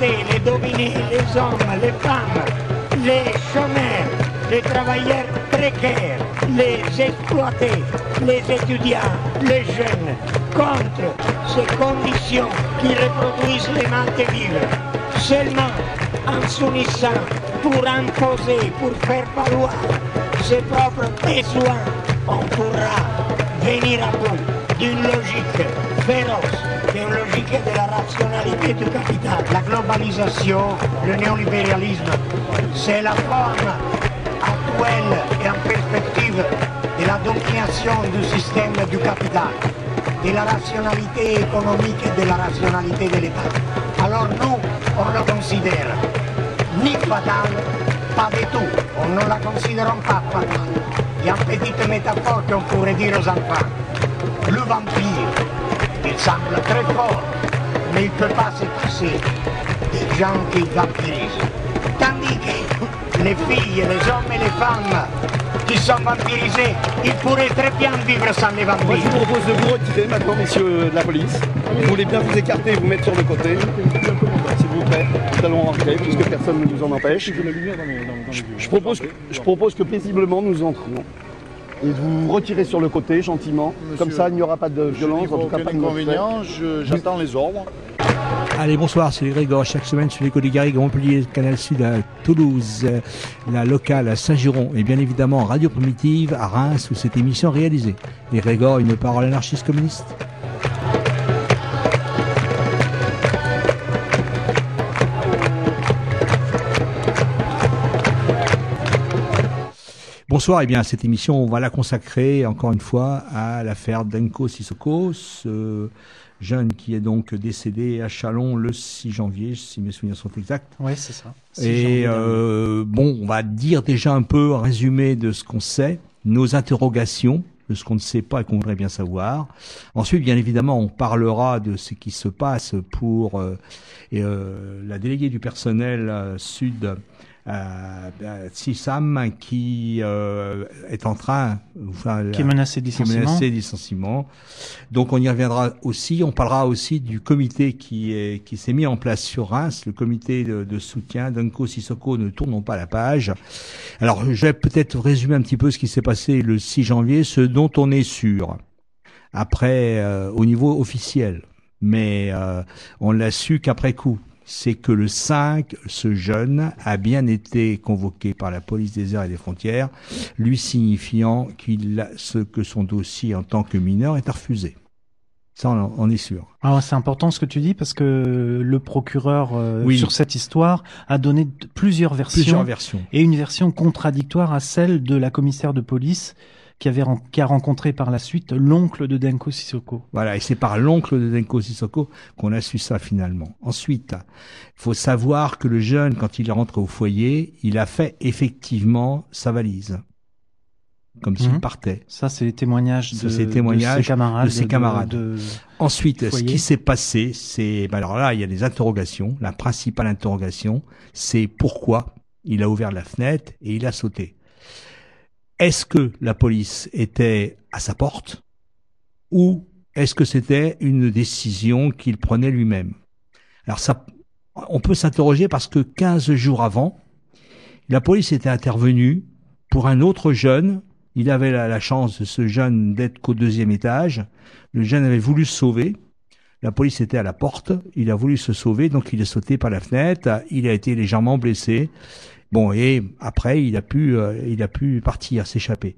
les dominés, les hommes, les femmes, les chômeurs, les travailleurs précaires, les exploités, les étudiants, les jeunes, contre ces conditions qui reproduisent les mal de vivre. Seulement en s'unissant pour imposer, pour faire valoir ses propres besoins, on pourra venir à bout d'une logique féroce, logique de la rationalité du capital. La globalisation, le néolibéralisme, c'est la forme actuelle et en perspective de la domination du système du capital, de la rationalité économique et de la rationalité de l'État. Le considère ni fatal, pas du tout. On ne la considère pas fatale. Il y a une petite métaphore qu'on pourrait dire aux enfants. Le vampire, il semble très fort, mais il ne peut pas se passer des gens qui vampirisent. Tandis que les filles, les hommes et les femmes qui sont vampirisés, ils pourraient très bien vivre sans les Moi, je vampires. vous propose de vous retirer maintenant, messieurs de la police. Vous voulez bien vous écarter et vous mettre sur le côté. S'il vous plaît, nous allons rentrer puisque personne ne nous en empêche. Je, propose, je propose que paisiblement nous entrions. Et vous retirez sur le côté gentiment. Comme ça, il n'y aura pas de violence, en tout cas pas de inconvénient, je- j'attends les ordres. Allez, bonsoir, c'est Grégor. Chaque semaine sur l'écho des Garrigues, Montpellier, Canal Sud à Toulouse, euh, la locale à Saint-Giron et bien évidemment Radio Primitive à Reims où cette émission est réalisée. Et Grégor, une parole anarchiste communiste? Bonsoir, et bien cette émission, on va la consacrer encore une fois à l'affaire Denko Sissoko, ce jeune qui est donc décédé à Chalon le 6 janvier, si mes souvenirs sont exacts. Oui, c'est ça. Et euh, bon, on va dire déjà un peu un résumé de ce qu'on sait, nos interrogations de ce qu'on ne sait pas et qu'on voudrait bien savoir. Ensuite, bien évidemment, on parlera de ce qui se passe pour euh, et, euh, la déléguée du personnel euh, sud. Euh, euh, Sissam qui euh, est en train enfin, Qui est menacé de qui est licenciement. menacé de licenciement. Donc on y reviendra aussi. On parlera aussi du comité qui est qui s'est mis en place sur Reims, le comité de, de soutien d'Unco Sissoko. Ne tournons pas la page. Alors je vais peut-être résumer un petit peu ce qui s'est passé le 6 janvier, ce dont on est sûr. Après, euh, au niveau officiel, mais euh, on l'a su qu'après coup. C'est que le 5, ce jeune a bien été convoqué par la police des airs et des frontières, lui signifiant qu'il ce que son dossier en tant que mineur est refusé. Ça, on, on est sûr. Alors c'est important ce que tu dis parce que le procureur euh, Oui. sur cette histoire a donné plusieurs versions Plusieurs versions. et une version contradictoire à celle de la commissaire de police qui avait qui a rencontré par la suite l'oncle de Denko Sissoko. Voilà, et c'est par l'oncle de Denko Sissoko qu'on a su ça finalement. Ensuite, il faut savoir que le jeune, quand il est rentré au foyer, il a fait effectivement sa valise, comme s'il Mhm. partait. Ça c'est les témoignages de, témoignages ses camarades. de ses camarades. de- Ensuite, ce qui s'est passé, c'est, ben alors là, il y a des interrogations. La principale interrogation, c'est pourquoi il a ouvert la fenêtre et il a sauté. Est-ce que la police était à sa porte ou est-ce que c'était une décision qu'il prenait lui-même? Alors ça, on peut s'interroger parce que 15 jours avant, la police était intervenue pour un autre jeune. Il avait la, la chance, ce jeune, d'être qu'au deuxième étage. Le jeune avait voulu se sauver. La police était à la porte. Il a voulu se sauver, donc il est sauté par la fenêtre. Il a été légèrement blessé. Bon, et après, il a pu, euh, il a pu partir, s'échapper.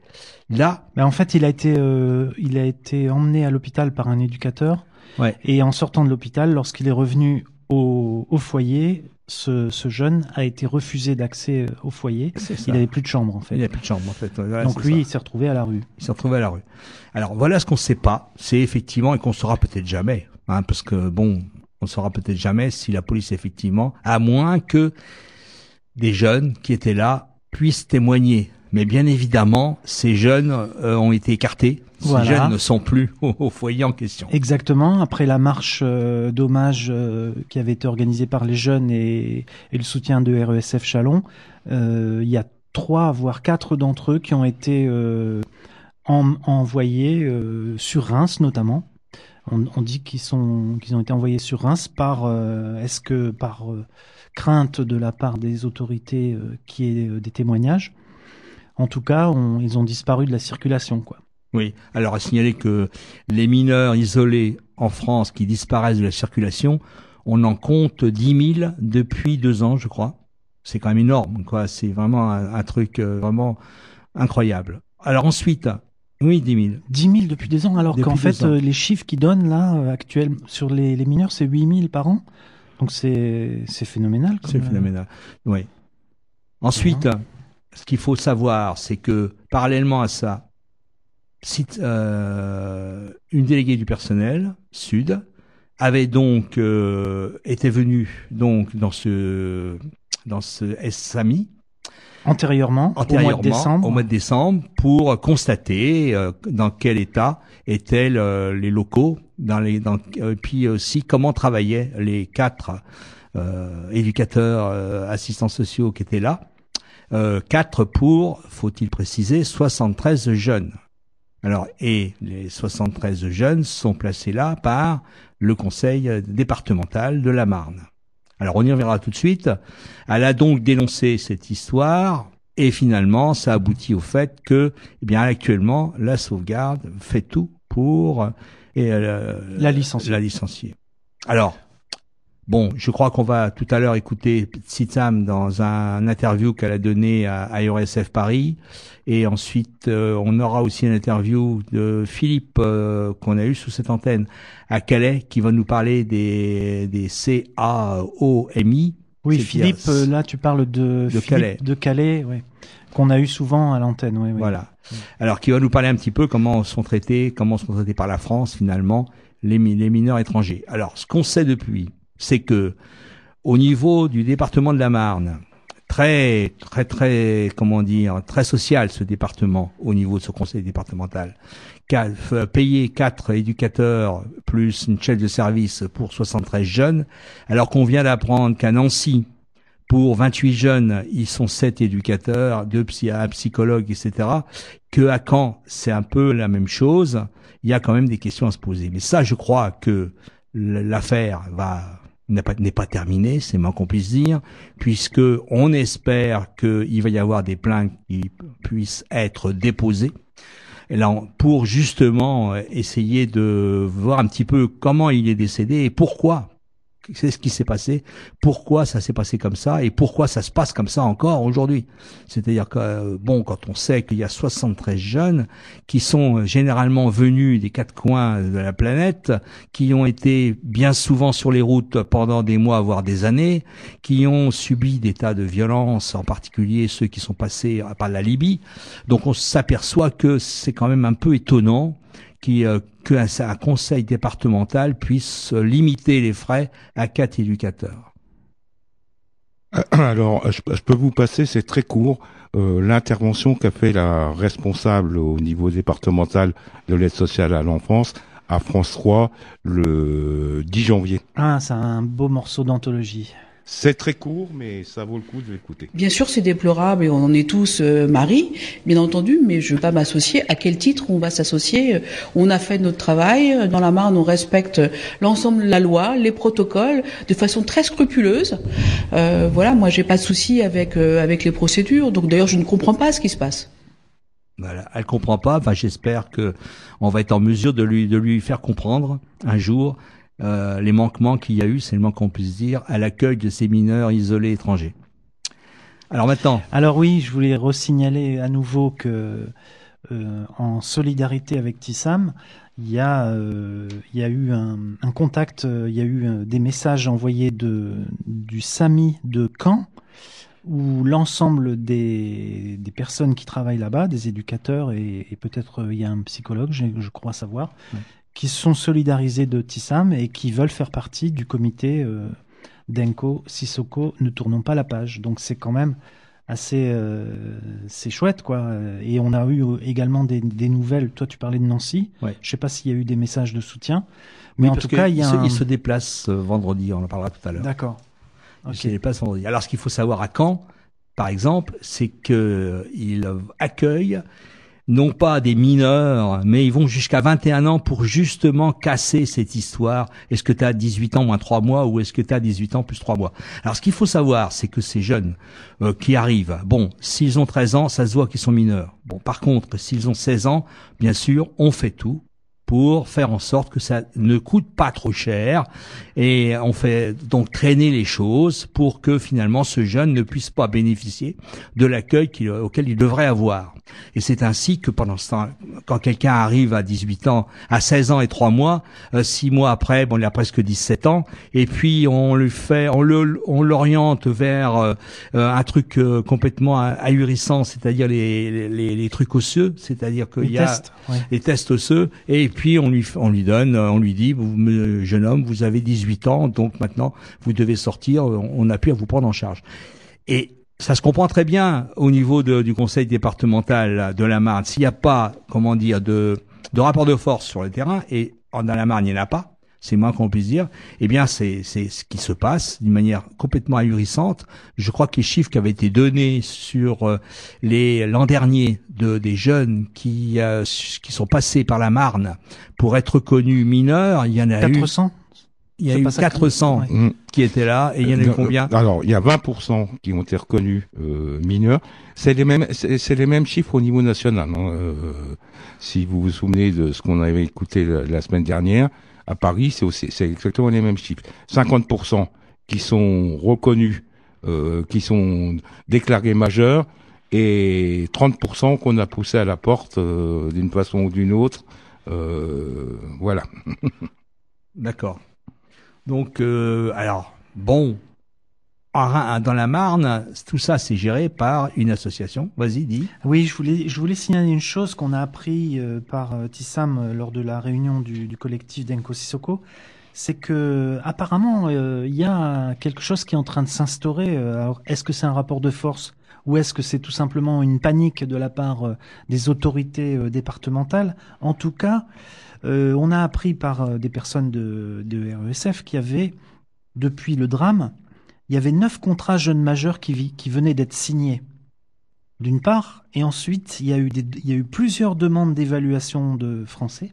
Là, Mais en fait, il a été, euh, il a été emmené à l'hôpital par un éducateur. Ouais. Et en sortant de l'hôpital, lorsqu'il est revenu au, au foyer, ce, ce jeune a été refusé d'accès euh, au foyer. Il avait plus de chambre, en fait. Il n'a plus de chambre, en fait. Donc lui, ça. il s'est retrouvé à la rue. il s'est retrouvé à la rue. Alors voilà ce qu'on ne sait pas, c'est effectivement et qu'on saura peut-être jamais, hein, parce que bon, on saura peut-être jamais si la police effectivement, à moins que des jeunes qui étaient là puissent témoigner. Mais bien évidemment, ces jeunes euh, ont été écartés. Ces Voilà. jeunes ne sont plus au, au foyer en question. Exactement. Après la marche euh, d'hommage euh, qui avait été organisée par les jeunes et, et le soutien de RESF Chalon, il y a trois voire quatre d'entre eux qui ont été en- envoyés sur Reims notamment On, on dit qu'ils sont qu'ils ont été envoyés sur Reims par est-ce que par crainte de la part des autorités euh, qui ait des témoignages. En tout cas, on, ils ont disparu de la circulation quoi. Oui. Alors à signaler que les mineurs isolés en France qui disparaissent de la circulation, on en compte 10 000 depuis deux ans, je crois. C'est quand même énorme, quoi. C'est vraiment un, un truc vraiment incroyable. Alors ensuite, oui, 10 000. 10 000 depuis deux ans, alors qu'en fait, euh, les chiffres qu'ils donnent là, euh, actuellement, sur les, les mineurs, c'est 8 000 par an. Donc c'est c'est phénoménal. comme, C'est phénoménal. Oui. Ensuite, ce qu'il faut savoir, c'est que parallèlement à ça, euh, une déléguée du personnel sud avait donc euh, été venue donc dans ce dans ce SAMI Antérieurement, antérieurement au mois de décembre. au mois de décembre pour constater euh, dans quel état étaient le- les locaux dans les dans euh, puis aussi comment travaillaient les quatre euh, éducateurs euh, assistants sociaux qui étaient là. Euh, quatre pour faut-il préciser 73 jeunes. Alors et les 73 jeunes sont placés là par le conseil euh, départemental de la Marne alors on y reviendra tout de suite elle a donc dénoncé cette histoire et finalement, ça aboutit au fait que, eh bien, actuellement, la sauvegarde fait tout pour euh, et, euh, La licencier. La licencier. Alors, bon, je crois qu'on va tout à l'heure écouter Tsitsam dans un interview qu'elle a donné à, à RSF Paris, et ensuite euh, on aura aussi une interview de Philippe euh, qu'on a eu sous cette antenne à Calais, qui va nous parler des des CAOMI. Oui, Philippe, euh, là tu parles de, Philippe Calais. de Calais, ouais, qu'on a eu souvent à l'antenne. Ouais, ouais. Voilà. Alors, qui va nous parler un petit peu comment sont traités, comment sont traités par la France finalement les mineurs étrangers. Alors, ce qu'on sait depuis, c'est que au niveau du département de la Marne, très, très, très, comment dire, très social ce département au niveau de ce conseil départemental, payer quatre éducateurs plus une chef de service pour 73 jeunes, alors qu'on vient d'apprendre qu'à Nancy, pour 28 jeunes, ils sont sept éducateurs, deux psy un psychologue, etc. Que à Caen, c'est un peu la même chose. Il y a quand même des questions à se poser. Mais ça, je crois que l'affaire va n'est pas terminée, c'est moins qu'on puisse dire, puisque on espère qu'il va y avoir des plaintes qui puissent être déposées. Et là, pour justement euh, essayer de voir un petit peu comment il est décédé et pourquoi c'est ce qui s'est passé, pourquoi ça s'est passé comme ça et pourquoi ça se passe comme ça encore aujourd'hui. C'est-à-dire que, euh, bon, quand on sait qu'il y a 73 jeunes qui sont euh, généralement venus des quatre coins de la planète, qui ont été bien souvent sur les routes pendant des mois, voire des années, qui ont subi des tas de violences, en particulier ceux qui sont passés euh, par la Libye. Donc on s'aperçoit que c'est quand même un peu étonnant qui, euh, qu'un un conseil départemental puisse euh, limiter les frais à quatre éducateurs. Alors, je, je peux vous passer, c'est très court, euh, l'intervention qu'a fait la responsable au niveau départemental de l'aide sociale à l'enfance à France 3 le 10 janvier. Ah, c'est un beau morceau d'anthologie. C'est très court, mais ça vaut le coup de l'écouter. Bien sûr, c'est déplorable et on en est tous euh, Marie, bien entendu, mais je ne veux pas m'associer. À quel titre on va s'associer Euh, On a fait notre travail. Dans la Marne, on respecte l'ensemble de la loi, les protocoles, de façon très scrupuleuse. Euh, voilà, moi, j'ai pas de souci avec euh, avec les procédures. Donc, d'ailleurs, je ne comprends pas ce qui se passe. Voilà, elle comprend pas. Enfin, j'espère que on va être en mesure de lui de lui faire comprendre un jour euh, les manquements qu'il y a eu, c'est le moins qu'on puisse dire, à l'accueil de ces mineurs isolés étrangers. Alors maintenant, Alors oui, je voulais resignaler à nouveau que euh, en solidarité avec Tissam, il y a euh, il y a eu un, un contact, euh, il y a eu des messages envoyés de du SAMI de Caen où l'ensemble des, des personnes qui travaillent là-bas, des éducateurs et, et peut-être il y a un psychologue, je, je crois savoir, Ouais. Qui sont solidarisés de Tissam et qui veulent faire partie du comité euh, Denko, Sissoko, ne tournons pas la page. Donc c'est quand même assez euh, c'est chouette quoi et on a eu également des, des nouvelles toi tu parlais de Nancy Ouais. je sais pas s'il y a eu des messages de soutien mais en tout cas il y a se, un... il se déplace euh, vendredi, on en parlera tout à l'heure. d'accord Il se déplace vendredi. Alors, ce qu'il faut savoir à Caen, par exemple, c'est que il accueille non pas des mineurs, mais ils vont jusqu'à 21 ans pour justement casser cette histoire. Est-ce que tu as 18 ans moins 3 mois ou est-ce que tu as 18 ans plus 3 mois? Alors ce qu'il faut savoir, c'est que ces jeunes euh, qui arrivent, bon, s'ils ont 13 ans, ça se voit qu'ils sont mineurs. Bon, par contre, s'ils ont 16 ans, bien sûr, on fait tout pour faire en sorte que ça ne coûte pas trop cher et on fait donc traîner les choses pour que finalement ce jeune ne puisse pas bénéficier de l'accueil auquel il devrait avoir. Et c'est ainsi que pendant ce temps, quand quelqu'un arrive à 18 ans, à 16 ans et 3 mois, euh, 6 mois après, bon, il a presque 17 ans, et puis on lui fait, on le, on l'oriente vers euh, un truc euh, complètement ahurissant, c'est-à-dire les, les, les, trucs osseux, c'est-à-dire qu'il y a tests, ouais. les tests osseux, et puis on lui, on lui donne, on lui dit, jeune homme, vous avez 18 ans, donc maintenant vous devez sortir, on n'a plus à vous prendre en charge. Et ça se comprend très bien au niveau du conseil départemental de la Marne. S'il n'y a pas, comment dire, de, de rapport de force sur le terrain, et dans la Marne, il n'y en a pas, c'est moins qu'on puisse dire, eh bien, c'est, c'est ce qui se passe d'une manière complètement ahurissante. Je crois que les chiffres qui avaient été donnés sur euh, les, l'an dernier de, des jeunes qui, euh, qui sont passés par la Marne pour être connus mineurs, il y en a 400 eu. Il y a eu 400 Mm. qui étaient là, et il y en a eu Euh, combien? Alors, il y a 20% qui ont été reconnus euh, mineurs. C'est les mêmes, c'est c'est les mêmes chiffres au niveau national. hein. Euh, si vous vous souvenez de ce qu'on avait écouté la, la semaine dernière, à Paris, c'est exactement les mêmes chiffres. 50% qui sont reconnus, euh, qui sont déclarés majeurs, et 30% qu'on a poussé à la porte euh, d'une façon ou d'une autre. Euh, voilà. D'accord. Donc, alors, bon, dans la Marne, tout ça, c'est géré par une association. Vas-y, dis. Oui, je voulais, je voulais signaler une chose qu'on a appris euh, par euh, Tissam euh, lors de la réunion du, collectif d'Enko Sissoko. C'est que apparemment il y a quelque chose qui est en train de s'instaurer. Alors, est-ce que c'est un rapport de force ou est-ce que c'est tout simplement une panique de la part des autorités départementales? En tout cas, on a appris par des personnes de, de RESF qu'il y avait, depuis le drame, il y avait neuf contrats jeunes majeurs qui, venaient d'être signés d'une part, et ensuite il y a eu, des, il y a eu plusieurs demandes d'évaluation de français,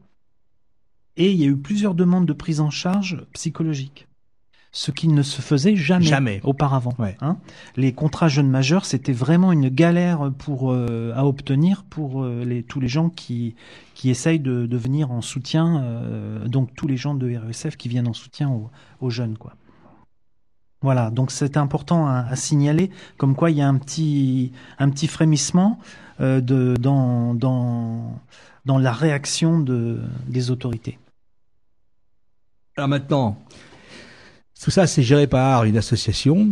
et il y a eu plusieurs demandes de prise en charge psychologique, ce qui ne se faisait jamais, Jamais. auparavant. Ouais. hein. Les contrats jeunes majeurs, c'était vraiment une galère pour euh, à obtenir pour euh, les, tous les gens qui qui essayent de, de venir en soutien, euh, donc tous les gens de RESF qui viennent en soutien aux, aux jeunes, quoi. Voilà, donc c'est important à, signaler, comme quoi il y a un petit, frémissement euh, dans, la réaction de, des autorités. Alors maintenant, tout ça, c'est géré par une association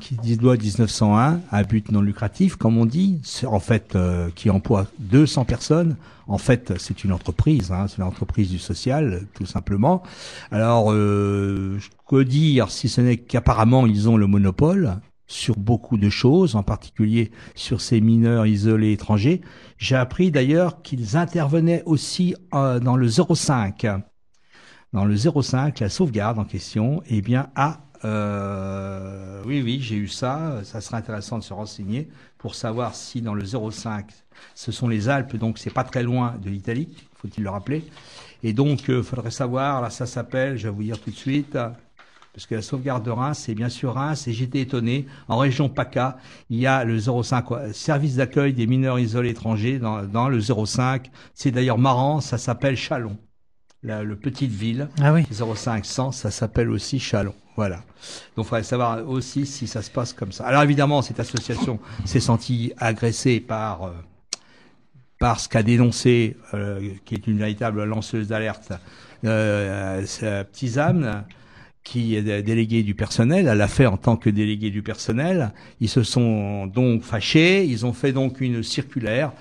qui dit loi 1901 à but non lucratif, comme on dit, en fait euh, qui emploie 200 personnes. En fait, c'est une entreprise, hein, c'est une entreprise du social, tout simplement. Alors, euh, que dire si ce n'est qu'apparemment ils ont le monopole sur beaucoup de choses, en particulier sur ces mineurs isolés étrangers. J'ai appris d'ailleurs qu'ils intervenaient aussi euh, dans le 05 dans le 05, la sauvegarde en question, eh bien, a, euh, oui, oui, j'ai eu ça. Ça serait intéressant de se renseigner pour savoir si dans le 05, ce sont les Alpes, donc c'est pas très loin de l'Italie, faut-il le rappeler. Et donc, il faudrait savoir, là, ça s'appelle, je vais vous dire tout de suite, parce que la sauvegarde de Reims, c'est bien sûr Reims, et j'étais étonné, en région PACA, il y a le 05, quoi, service d'accueil des mineurs isolés étrangers dans, dans le 05. C'est d'ailleurs marrant, ça s'appelle Chalon. La, le petite ville, Ah oui. 0500, ça s'appelle aussi Chalon. Voilà. Donc, il faudrait savoir aussi si ça se passe comme ça. Alors, évidemment, cette association s'est sentie agressée par, euh, par ce qu'a dénoncé, euh, qui est une véritable lanceuse d'alerte, euh, Tisane, qui est délégué du personnel. Elle l'a fait en tant que délégué du personnel. Ils se sont donc fâchés. Ils ont fait donc une circulaire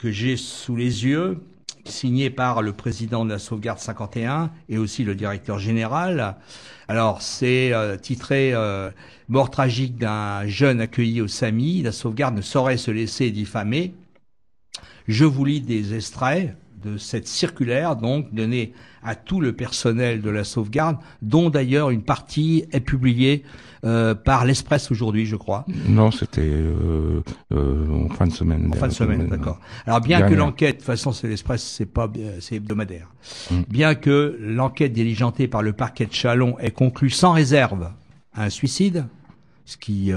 que j'ai sous les yeux, signé par le président de la sauvegarde 51 et aussi le directeur général. Alors c'est euh, titré euh, Mort tragique d'un jeune accueilli au SAMI. La sauvegarde ne saurait se laisser diffamer. Je vous lis des extraits de cette circulaire, donc donnée à tout le personnel de la sauvegarde, dont d'ailleurs une partie est publiée euh, par l'Express aujourd'hui, je crois. Non, c'était euh, euh, en fin de semaine. En fin de semaine, d'accord. Alors bien que l'enquête, de toute façon, c'est l'Express, c'est pas, c'est hebdomadaire. Mm. Bien que l'enquête diligentée par le parquet de Chalon ait conclu sans réserve à un suicide, ce qui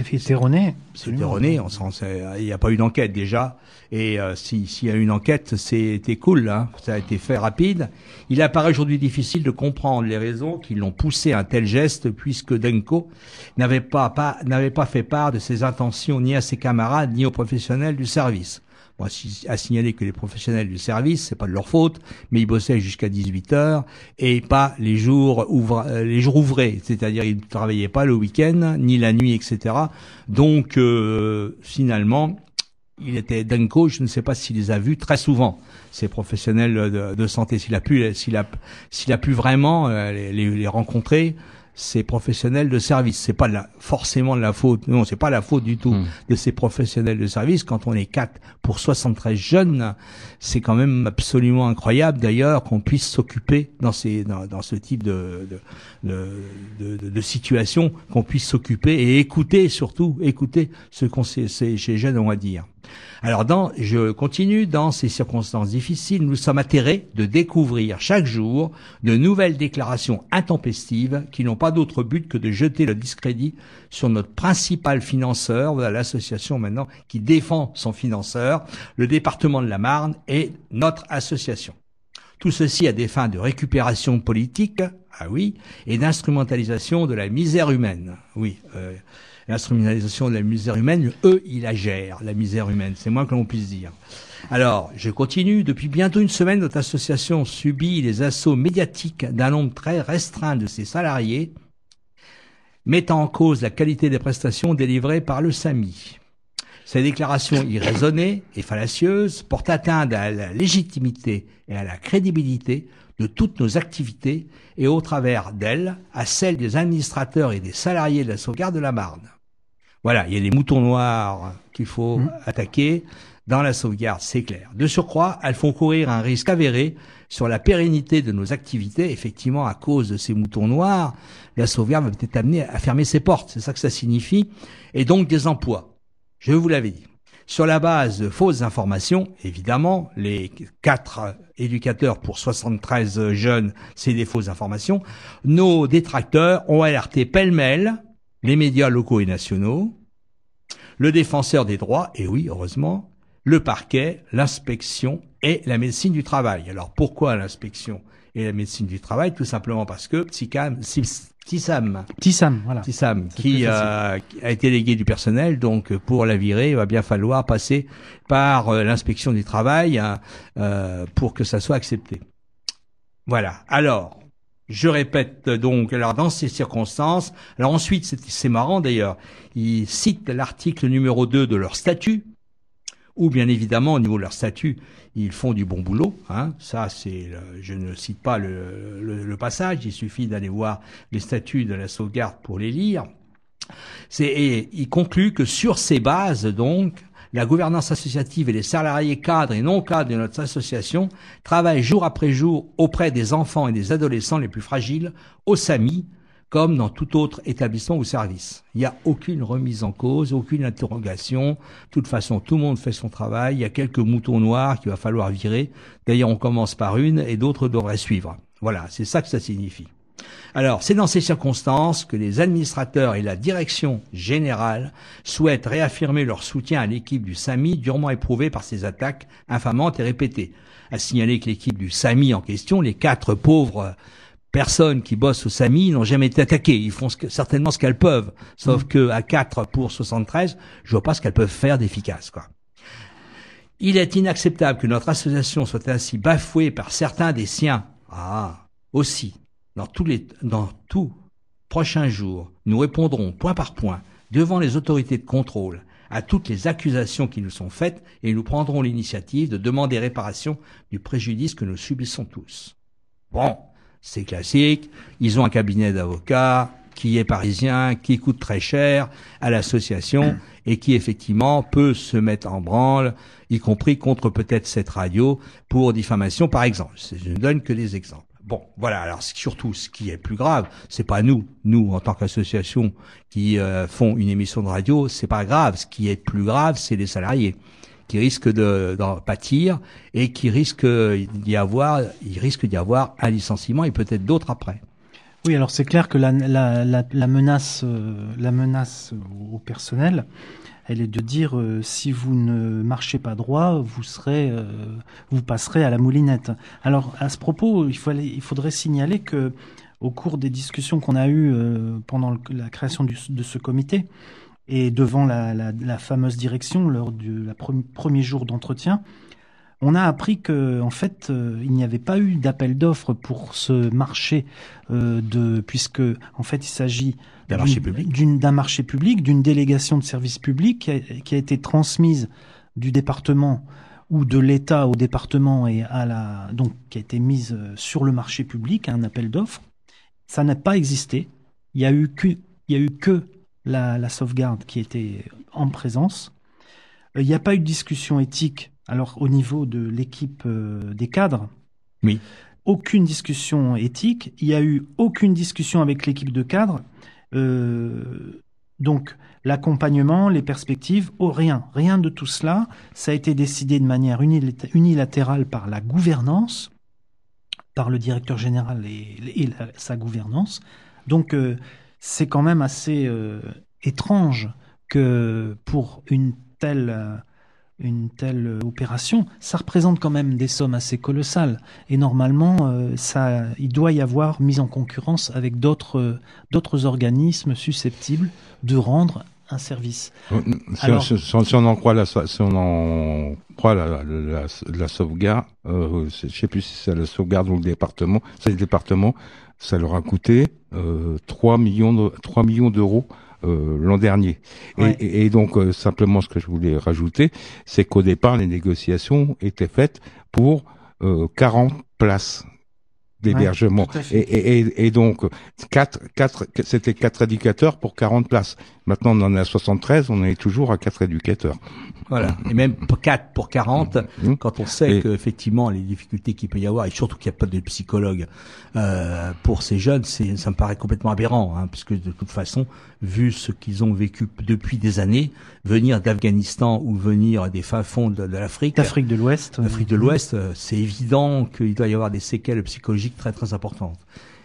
euh, c'est erroné. c'est erroné. Sait- il n'y a pas eu d'enquête déjà. Et euh, si- s'il y a eu une enquête, c'était cool. Hein. Ça a été fait rapide. Il apparaît aujourd'hui difficile de comprendre les raisons qui l'ont poussé à un tel geste, puisque Denko n'avait pas, pas n'avait pas fait part de ses intentions ni à ses camarades ni aux professionnels du service. Bon, à si- à signaler que les professionnels du service, c'est pas de leur faute, mais ils bossaient jusqu'à 18 heures et pas les jours ouvra- euh, les jours ouvrés, c'est-à-dire ils ne travaillaient pas le week-end ni la nuit, etc. Donc euh, finalement, il était Denko, je ne sais pas s'il les a vus très souvent ces professionnels de, santé, s'il a pu, s'il a, s'il a pu vraiment euh, les- les rencontrer. Ces professionnels de service, c'est pas la, forcément de la faute. Non, c'est pas la faute du tout Mm. de ces professionnels de service. Quand on est 4 pour 73 jeunes, c'est quand même absolument incroyable d'ailleurs qu'on puisse s'occuper dans ces dans, dans ce type de de, de, de, de situation, qu'on puisse s'occuper et écouter surtout écouter ce qu'on ces ces jeunes ont à dire. Alors dans je continue dans ces circonstances difficiles, nous sommes atterrés de découvrir chaque jour de nouvelles déclarations intempestives qui n'ont pas d'autre but que de jeter le discrédit sur notre principal financeur, voilà l'association maintenant qui défend son financeur, le département de la Marne et notre association. Tout ceci à des fins de récupération politique, ah oui, et d'instrumentalisation de la misère humaine. Oui, euh, l'instrumentalisation de la misère humaine, eux, ils la gèrent, la misère humaine. C'est moins que l'on puisse dire. Alors, je continue. Depuis bientôt une semaine, notre association subit les assauts médiatiques d'un nombre très restreint de ses salariés, mettant en cause la qualité des prestations délivrées par le SAMI. Ces déclarations irraisonnées et fallacieuses portent atteinte à la légitimité et à la crédibilité de toutes nos activités et au travers d'elles à celles des administrateurs et des salariés de la sauvegarde de la Marne. Voilà, il y a des moutons noirs qu'il faut Mmh. attaquer dans la sauvegarde, c'est clair. De surcroît, elles font courir un risque avéré sur la pérennité de nos activités. Effectivement, à cause de ces moutons noirs, la sauvegarde va peut-être amener à fermer ses portes. C'est ça que ça signifie. Et donc des emplois. Je vous l'avais dit. Sur la base de fausses informations, évidemment, les quatre éducateurs pour 73 jeunes, c'est des fausses informations. Nos détracteurs ont alerté pêle-mêle les médias locaux et nationaux, le défenseur des droits, et oui, heureusement, le parquet, l'inspection et la médecine du travail. Alors pourquoi l'inspection et la médecine du travail? Tout simplement parce que Psycam, Tissam, Tissam, voilà. Tissam, qui, euh, a été délégué du personnel, donc pour la virer, il va bien falloir passer par euh, l'inspection du travail hein, euh, pour que ça soit accepté. Voilà. Alors, je répète donc, alors dans ces circonstances, alors ensuite, c'est marrant d'ailleurs, ils citent l'article numéro 2 de leur statut, où bien évidemment, au niveau de leur statut, ils font du bon boulot. Hein. Ça, c'est, je ne cite pas le, le- le passage, il suffit d'aller voir les statuts de la sauvegarde pour les lire. C'est, et il conclut que sur ces bases, donc, la gouvernance associative et les salariés cadres et non cadres de notre association travaillent jour après jour auprès des enfants et des adolescents les plus fragiles, au SAMI, comme dans tout autre établissement ou service. Il n'y a aucune remise en cause, aucune interrogation. De toute façon, tout le monde fait son travail. Il y a quelques moutons noirs qu'il va falloir virer. D'ailleurs, on commence par une et d'autres devraient suivre. Voilà, c'est ça que ça signifie. Alors, c'est dans ces circonstances que les administrateurs et la direction générale souhaitent réaffirmer leur soutien à l'équipe du SAMI durement éprouvée par ces attaques infamantes et répétées. À signaler que l'équipe du SAMI en question, les quatre pauvres personnes qui bossent au SAMI n'ont jamais été attaquées. Ils font ce que- certainement ce qu'elles peuvent. Sauf que à 4 pour 73, je vois pas ce qu'elles peuvent faire d'efficace, quoi. Il est inacceptable que notre association soit ainsi bafouée par certains des siens. Ah, aussi. Dans tous les, dans tous prochains jours, nous répondrons point par point devant les autorités de contrôle à toutes les accusations qui nous sont faites et nous prendrons l'initiative de demander réparation du préjudice que nous subissons tous. Bon, c'est classique. Ils ont un cabinet d'avocats qui est parisien, qui coûte très cher à l'association et qui effectivement peut se mettre en branle, y compris contre peut-être cette radio pour diffamation par exemple. Je ne donne que des exemples. Bon, voilà. Alors surtout, ce qui est plus grave, c'est pas nous, nous en tant qu'association qui euh, font une émission de radio, c'est pas grave. Ce qui est plus grave, c'est les salariés qui risquent de, d'en pâtir et qui risquent d'y avoir, il risque d'y avoir un licenciement et peut-être d'autres après. Oui, alors c'est clair que la menace, euh, la menace au personnel, elle est de dire euh, si vous ne marchez pas droit, euh, vous passerez à la moulinette. Alors à ce propos, il, faudrait signaler que au cours des discussions qu'on a eues euh, pendant la création de ce comité et devant la, fameuse direction lors du premier jour d'entretien, on a appris que en fait euh, il n'y avait pas eu d'appel d'offres pour ce marché euh, de puisque en fait il s'agit D'un marché public. d'une d'un marché public d'une délégation de service public qui a, qui a été transmise du département ou de l'État au département et à la donc qui a été mise euh, sur le marché public un appel d'offres. Ça n'a pas existé. Il y a eu que il y a eu que la, la sauvegarde qui était en présence il n'y a pas eu de discussion éthique alors au niveau de l'équipe euh, des cadres, Oui. aucune discussion éthique. Il y a eu aucune discussion avec l'équipe de cadres. Euh, donc l'accompagnement, les perspectives, oh, rien, rien de tout cela. Ça a été décidé de manière unilat- unilatérale par la gouvernance, par le directeur général et, et la- sa gouvernance. Donc euh, c'est quand même assez euh, étrange que pour une telle euh, une telle opération, ça représente quand même des sommes assez colossales. Et normalement, euh, ça, il doit y avoir mise en concurrence avec d'autres euh, d'autres organismes susceptibles de rendre un service. Si, Alors- si- on en croit la, si on en croit la, la, sauvegarde, euh, je sais plus si c'est la sauvegarde ou le département, c'est le département, ça leur a coûté euh, 3 millions de, 3 millions d'euros euh, l'an dernier. Et- Ouais. Et, et donc euh, simplement ce que je voulais rajouter, c'est qu'au départ les négociations étaient faites pour euh, 40 places d'hébergement. et donc, quatre, quatre, c'était quatre éducateurs pour 40 places. Maintenant, on en est à 73, on est toujours à quatre éducateurs. Voilà. Et même pour 4 pour 40, Mhm. quand on sait Et- que effectivement les difficultés qu'il peut y avoir, et surtout qu'il n'y a pas de psychologue euh, pour ces jeunes, c'est, ça me paraît complètement aberrant, hein, puisque de toute façon, vu ce qu'ils ont vécu depuis des années, venir d'Afghanistan ou venir des fins fonds de, de l'Afrique, D'Afrique de l'Ouest. L'Afrique de l'Ouest, euh, c'est évident qu'il doit y avoir des séquelles psychologiques très très importantes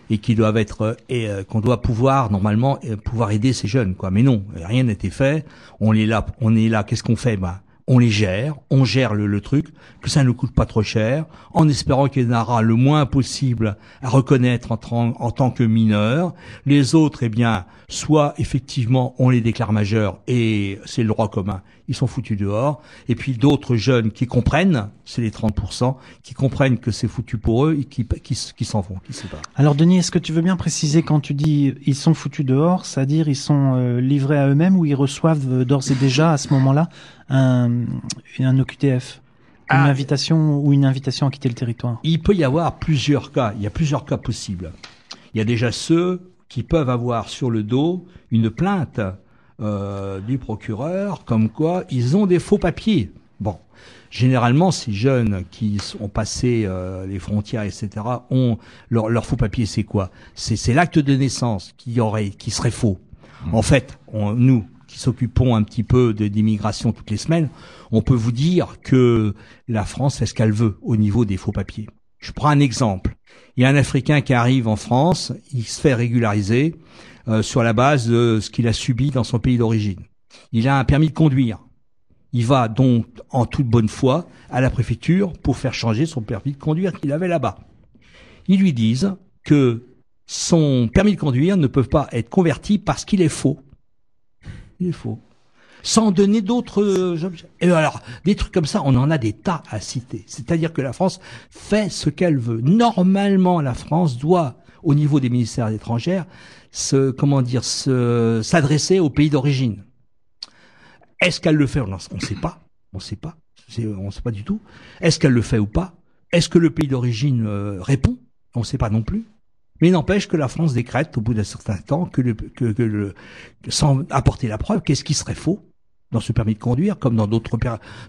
et qui doivent être et euh, qu'on doit pouvoir normalement euh, pouvoir aider ces jeunes quoi. Mais non, rien été fait. On est là, on est là. Qu'est-ce qu'on fait? Bah, on les gère, on gère le, truc, que ça ne coûte pas trop cher, en espérant qu'il y en aura le moins possible à reconnaître en, tant- en tant que mineurs. Les autres, eh bien, soit effectivement on les déclare majeurs et c'est le droit commun, ils sont foutus dehors. Et puis d'autres jeunes qui comprennent, c'est les 30%, qui comprennent que c'est foutu pour eux et qui, s'en vont, qui. Alors Denis, est-ce que tu veux bien préciser quand tu dis ils sont foutus dehors, c'est-à-dire ils sont euh, livrés à eux-mêmes ou ils reçoivent euh, d'ores et déjà à ce moment-là un, un OQTF une Ah. invitation ou une invitation à quitter le territoire Il peut y avoir plusieurs cas, il y a plusieurs cas possibles. Il y a déjà ceux qui peuvent avoir sur le dos une plainte euh, du procureur comme quoi ils ont des faux papiers. Bon, généralement ces jeunes qui ont passé euh, les frontières, etc., ont leur, leur faux papier, c'est quoi? C'est c'est l'acte de naissance qui aurait, qui serait faux. En fait, on, nous qui s'occupons un petit peu de d'immigration toutes les semaines, on peut vous dire que la France fait ce qu'elle veut au niveau des faux papiers. Je prends un exemple. Il y a un Africain qui arrive en France, il se fait régulariser euh, sur la base de ce qu'il a subi dans son pays d'origine. Il a un permis de conduire. Il va donc en toute bonne foi à la préfecture pour faire changer son permis de conduire qu'il avait là-bas. Ils lui disent que son permis de conduire ne peut pas être converti parce qu'il est faux. Il faux. Sans donner d'autres euh, alors, des trucs comme ça, on en a des tas à citer. C'est-à-dire que la France fait ce qu'elle veut. Normalement, la France doit, au niveau des ministères étrangers, se, comment dire, se, s'adresser au pays d'origine. Est-ce qu'elle le fait? On ne sait pas. On ne sait pas. On ne sait pas du tout. Est-ce qu'elle le fait ou pas? Est-ce que le pays d'origine euh, répond? On ne sait pas non plus. Mais il n'empêche que la France décrète au bout d'un certain temps que, le, que, que le, sans apporter la preuve, qu'est-ce qui serait faux dans ce permis de conduire, comme dans d'autres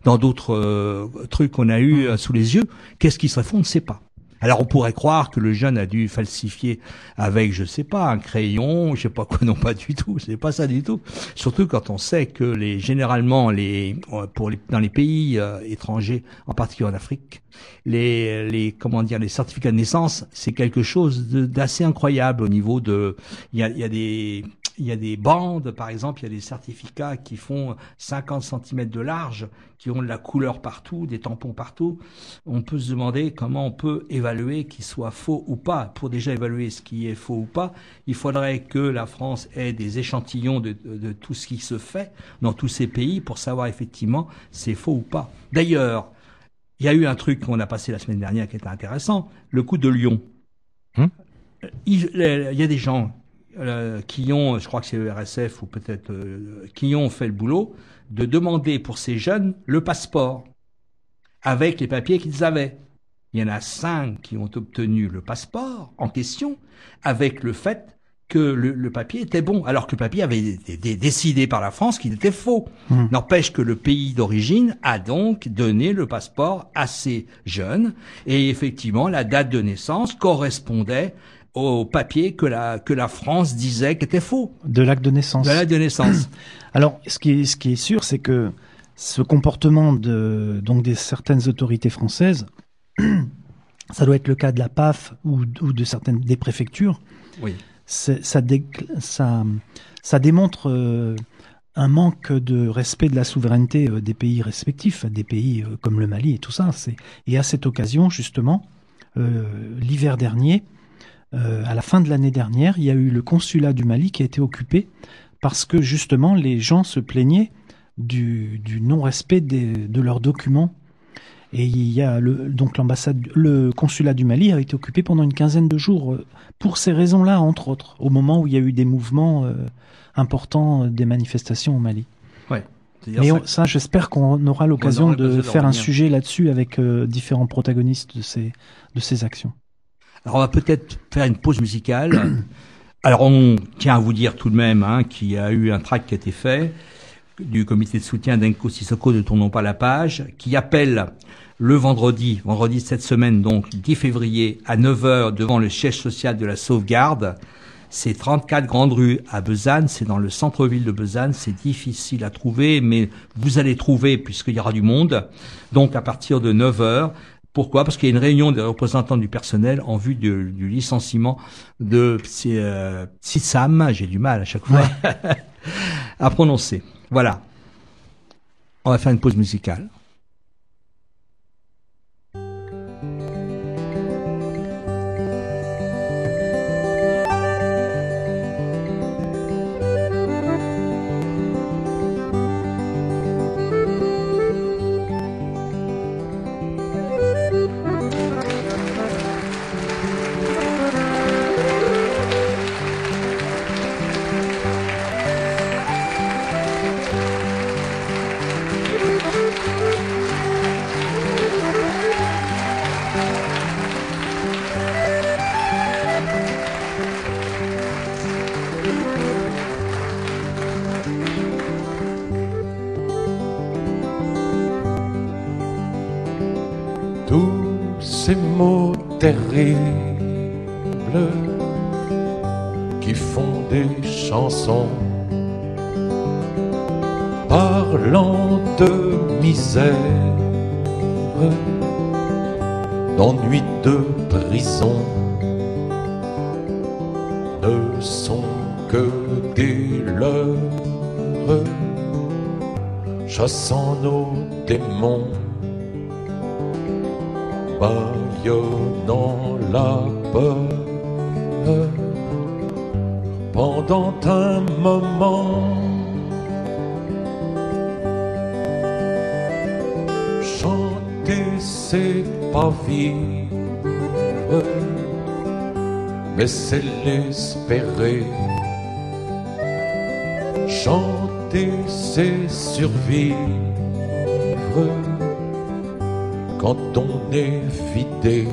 dans d'autres euh, trucs qu'on a eu euh, sous les yeux, qu'est-ce qui serait faux, on ne sait pas. Alors on pourrait croire que le jeune a dû falsifier avec, je sais pas, un crayon, je sais pas quoi, non pas du tout, c'est pas ça du tout. Surtout quand on sait que les généralement les pour les, dans les pays euh, étrangers, en particulier en Afrique, les les comment dire les certificats de naissance, c'est quelque chose d'assez incroyable au niveau de il y a, y a des il y a des bandes, par exemple, il y a des certificats qui font 50 cm de large, qui ont de la couleur partout, des tampons partout. On peut se demander comment on peut évaluer qu'il soit faux ou pas. Pour déjà évaluer ce qui est faux ou pas, il faudrait que la France ait des échantillons de, de tout ce qui se fait dans tous ces pays pour savoir effectivement c'est faux ou pas. D'ailleurs, il y a eu un truc qu'on a passé la semaine dernière qui était intéressant, le coup de Lyon. Hum? Il, il y a des gens euh, qui ont, je crois que c'est le RSF ou peut-être euh, qui ont fait le boulot, de demander pour ces jeunes le passeport avec les papiers qu'ils avaient. Il y en a cinq qui ont obtenu le passeport en question avec le fait que le, papier était bon, alors que le papier avait été décidé par la France qu'il était faux. Mmh. N'empêche que le pays d'origine a donc donné le passeport à ces jeunes, et effectivement, la date de naissance correspondait au papier que la, que la France disait qu'était faux. De l'acte de naissance. De l'acte de naissance. Alors, ce qui est, ce qui est sûr, c'est que ce comportement de, donc des certaines autorités françaises, ça doit être le cas de la PAF ou, ou de certaines des préfectures. Oui. Ça, ça, ça démontre euh, un manque de respect de la souveraineté euh, des pays respectifs, des pays euh, comme le Mali et tout ça. Et à cette occasion, justement, l'hiver dernier, euh, à la fin de l'année dernière, il y a eu le consulat du Mali qui a été occupé parce que justement les gens se plaignaient du, non-respect de leurs documents. Et il y a le, donc l'ambassade, le consulat du Mali a été occupé pendant une quinzaine de jours euh, pour ces raisons-là, entre autres, au moment où il y a eu des mouvements euh, importants des manifestations au Mali. Ouais. Mais ça, j'espère qu'on aura l'occasion de faire un sujet là-dessus avec différents protagonistes de ces, de ces actions. Alors on va peut-être faire une pause musicale. Alors on tient à vous dire tout de même hein, qu'il y a eu un track qui a été fait du comité de soutien d'Enko Sissoko de Tournons pas la page, qui appelle le vendredi, vendredi cette semaine donc, 10 février, à 9h devant le siège social de la sauvegarde. C'est 34 Grandes Rues à Besançon, c'est dans le centre-ville de Besançon, c'est difficile à trouver, mais vous allez trouver puisqu'il y aura du monde. Donc à partir de 9h, pourquoi? Parce qu'il y a une réunion des représentants du personnel en vue du, licenciement de euh. J'ai du mal à chaque fois à prononcer. Voilà. On va faire une pause musicale. Mais c'est l'espérer. Chanter, c'est survivre quand on est vidé,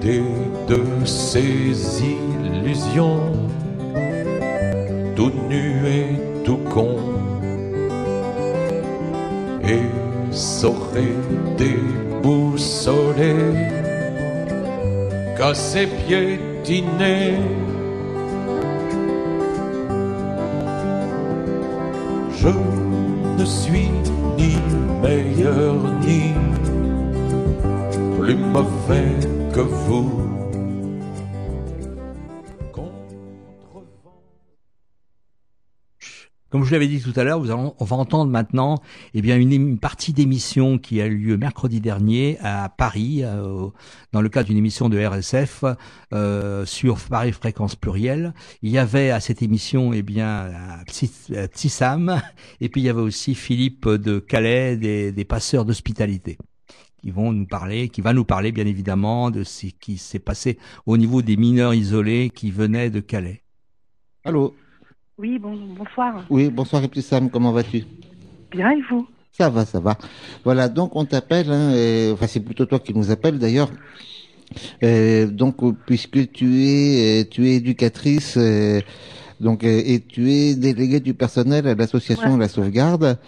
des de ses illusions, tout nu et tout con, et saurait déboussoler qu'à ses piétinés. Je ne suis ni meilleur ni plus mauvais que vous. Je l'avais dit tout à l'heure, on va entendre maintenant eh bien une, partie d'émission qui a eu lieu mercredi dernier à Paris, euh, dans le cadre d'une émission de RSF euh, sur Paris Fréquence Plurielle. Il y avait à cette émission eh bien un petit, un petit Sam et puis il y avait aussi Philippe de Calais des, des passeurs d'hospitalité qui vont nous parler, qui va nous parler bien évidemment de ce qui s'est passé au niveau des mineurs isolés qui venaient de Calais. Allô? Oui, bon, bonsoir. Oui, bonsoir Sam, comment vas-tu? Bien, et vous? Ça va, ça va. Voilà, donc on t'appelle, hein, et- enfin c'est plutôt toi qui nous appelles d'ailleurs. Euh, donc puisque tu es, tu es éducatrice, euh, donc et tu es déléguée du personnel à l'association Ouais. La Sauvegarde,